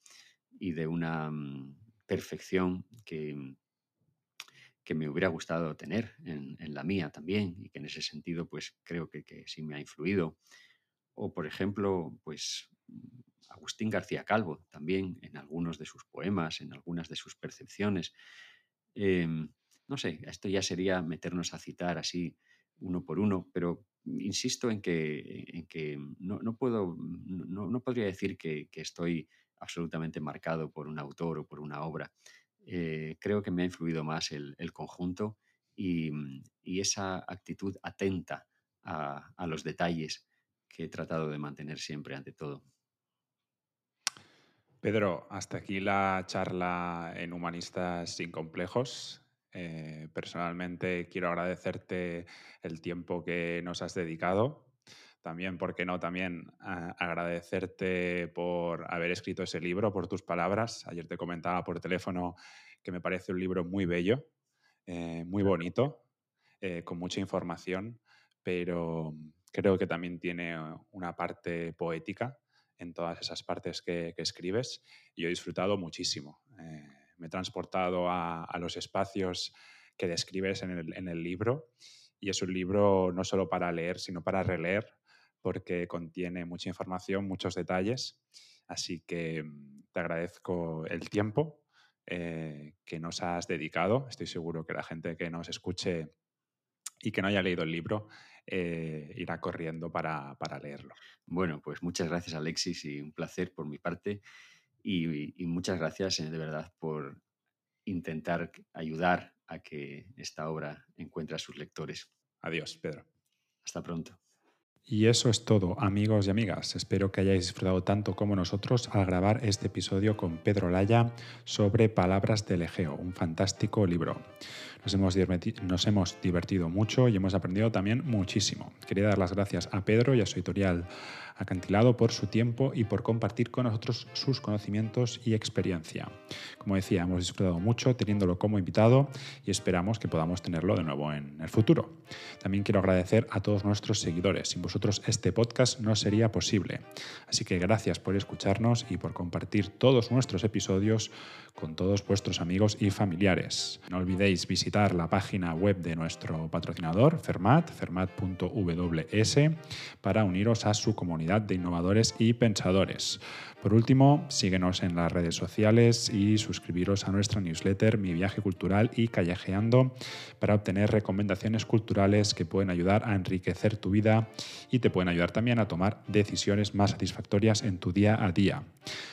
y de una mm, perfección que, que me hubiera gustado tener en, la mía también y que en ese sentido pues creo que, que, sí me ha influido. O por ejemplo, pues Agustín García Calvo también en algunos de sus poemas, en algunas de sus percepciones. Em, no sé, esto ya sería meternos a citar así uno por uno, pero insisto en que, en que no, puedo, no, podría decir que, estoy absolutamente marcado por un autor o por una obra. Eh, creo que me ha influido más el, conjunto y, esa actitud atenta a, a los detalles que he tratado de mantener siempre ante todo. Pedro, hasta aquí la charla en Humanistas sin Complejos. Eh, personalmente quiero agradecerte el tiempo que nos has dedicado. También, ¿por qué no? También agradecerte por haber escrito ese libro, por tus palabras. Ayer te comentaba por teléfono que me parece un libro muy bello, eh, muy bonito, eh, con mucha información, pero creo que también tiene una parte poética en todas esas partes que, escribes y yo he disfrutado muchísimo me he transportado a, los espacios que describes en el, libro y es un libro no solo para leer, sino para releer, porque contiene mucha información, muchos detalles. Así que mm, te agradezco el tiempo eh, que nos has dedicado. Estoy seguro que la gente que nos escuche y que no haya leído el libro eh, irá corriendo para, para, leerlo. Bueno, pues muchas gracias Alexis y un placer por mi parte. Y, muchas gracias eh, de verdad por intentar ayudar a que esta obra encuentre a sus lectores. Adiós, Pedro. Hasta pronto. Y eso es todo, amigos y amigas. Espero que hayáis disfrutado tanto como nosotros al grabar este episodio con Pedro Laya sobre Palabras del Egeo, un fantástico libro. Nos hemos, nos hemos divertido mucho y hemos aprendido también muchísimo. Quería dar las gracias a Pedro y a su editorial Acantilado por su tiempo y por compartir con nosotros sus conocimientos y experiencia. Como decía, hemos disfrutado mucho teniéndolo como invitado y esperamos que podamos tenerlo de nuevo en el futuro. También quiero agradecer a todos nuestros seguidores. Sin vosotros este podcast no sería posible. Así que gracias por escucharnos y por compartir todos nuestros episodios con todos vuestros amigos y familiares. No olvidéis visitar la página web de nuestro patrocinador, Fermat, fermat.ws, para uniros a su comunidad de innovadores y pensadores. Por último, síguenos en las redes sociales y suscribiros a nuestra newsletter Mi viaje cultural y callejeando para obtener recomendaciones culturales que pueden ayudar a enriquecer tu vida y te pueden ayudar también a tomar decisiones más satisfactorias en tu día a día.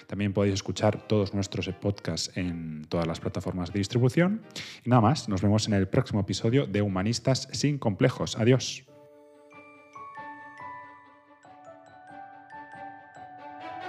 También podéis escuchar todos nuestros podcasts en todas las plataformas de distribución. Y nada más, nos vemos en el próximo episodio de Humanistas sin complejos. Adiós.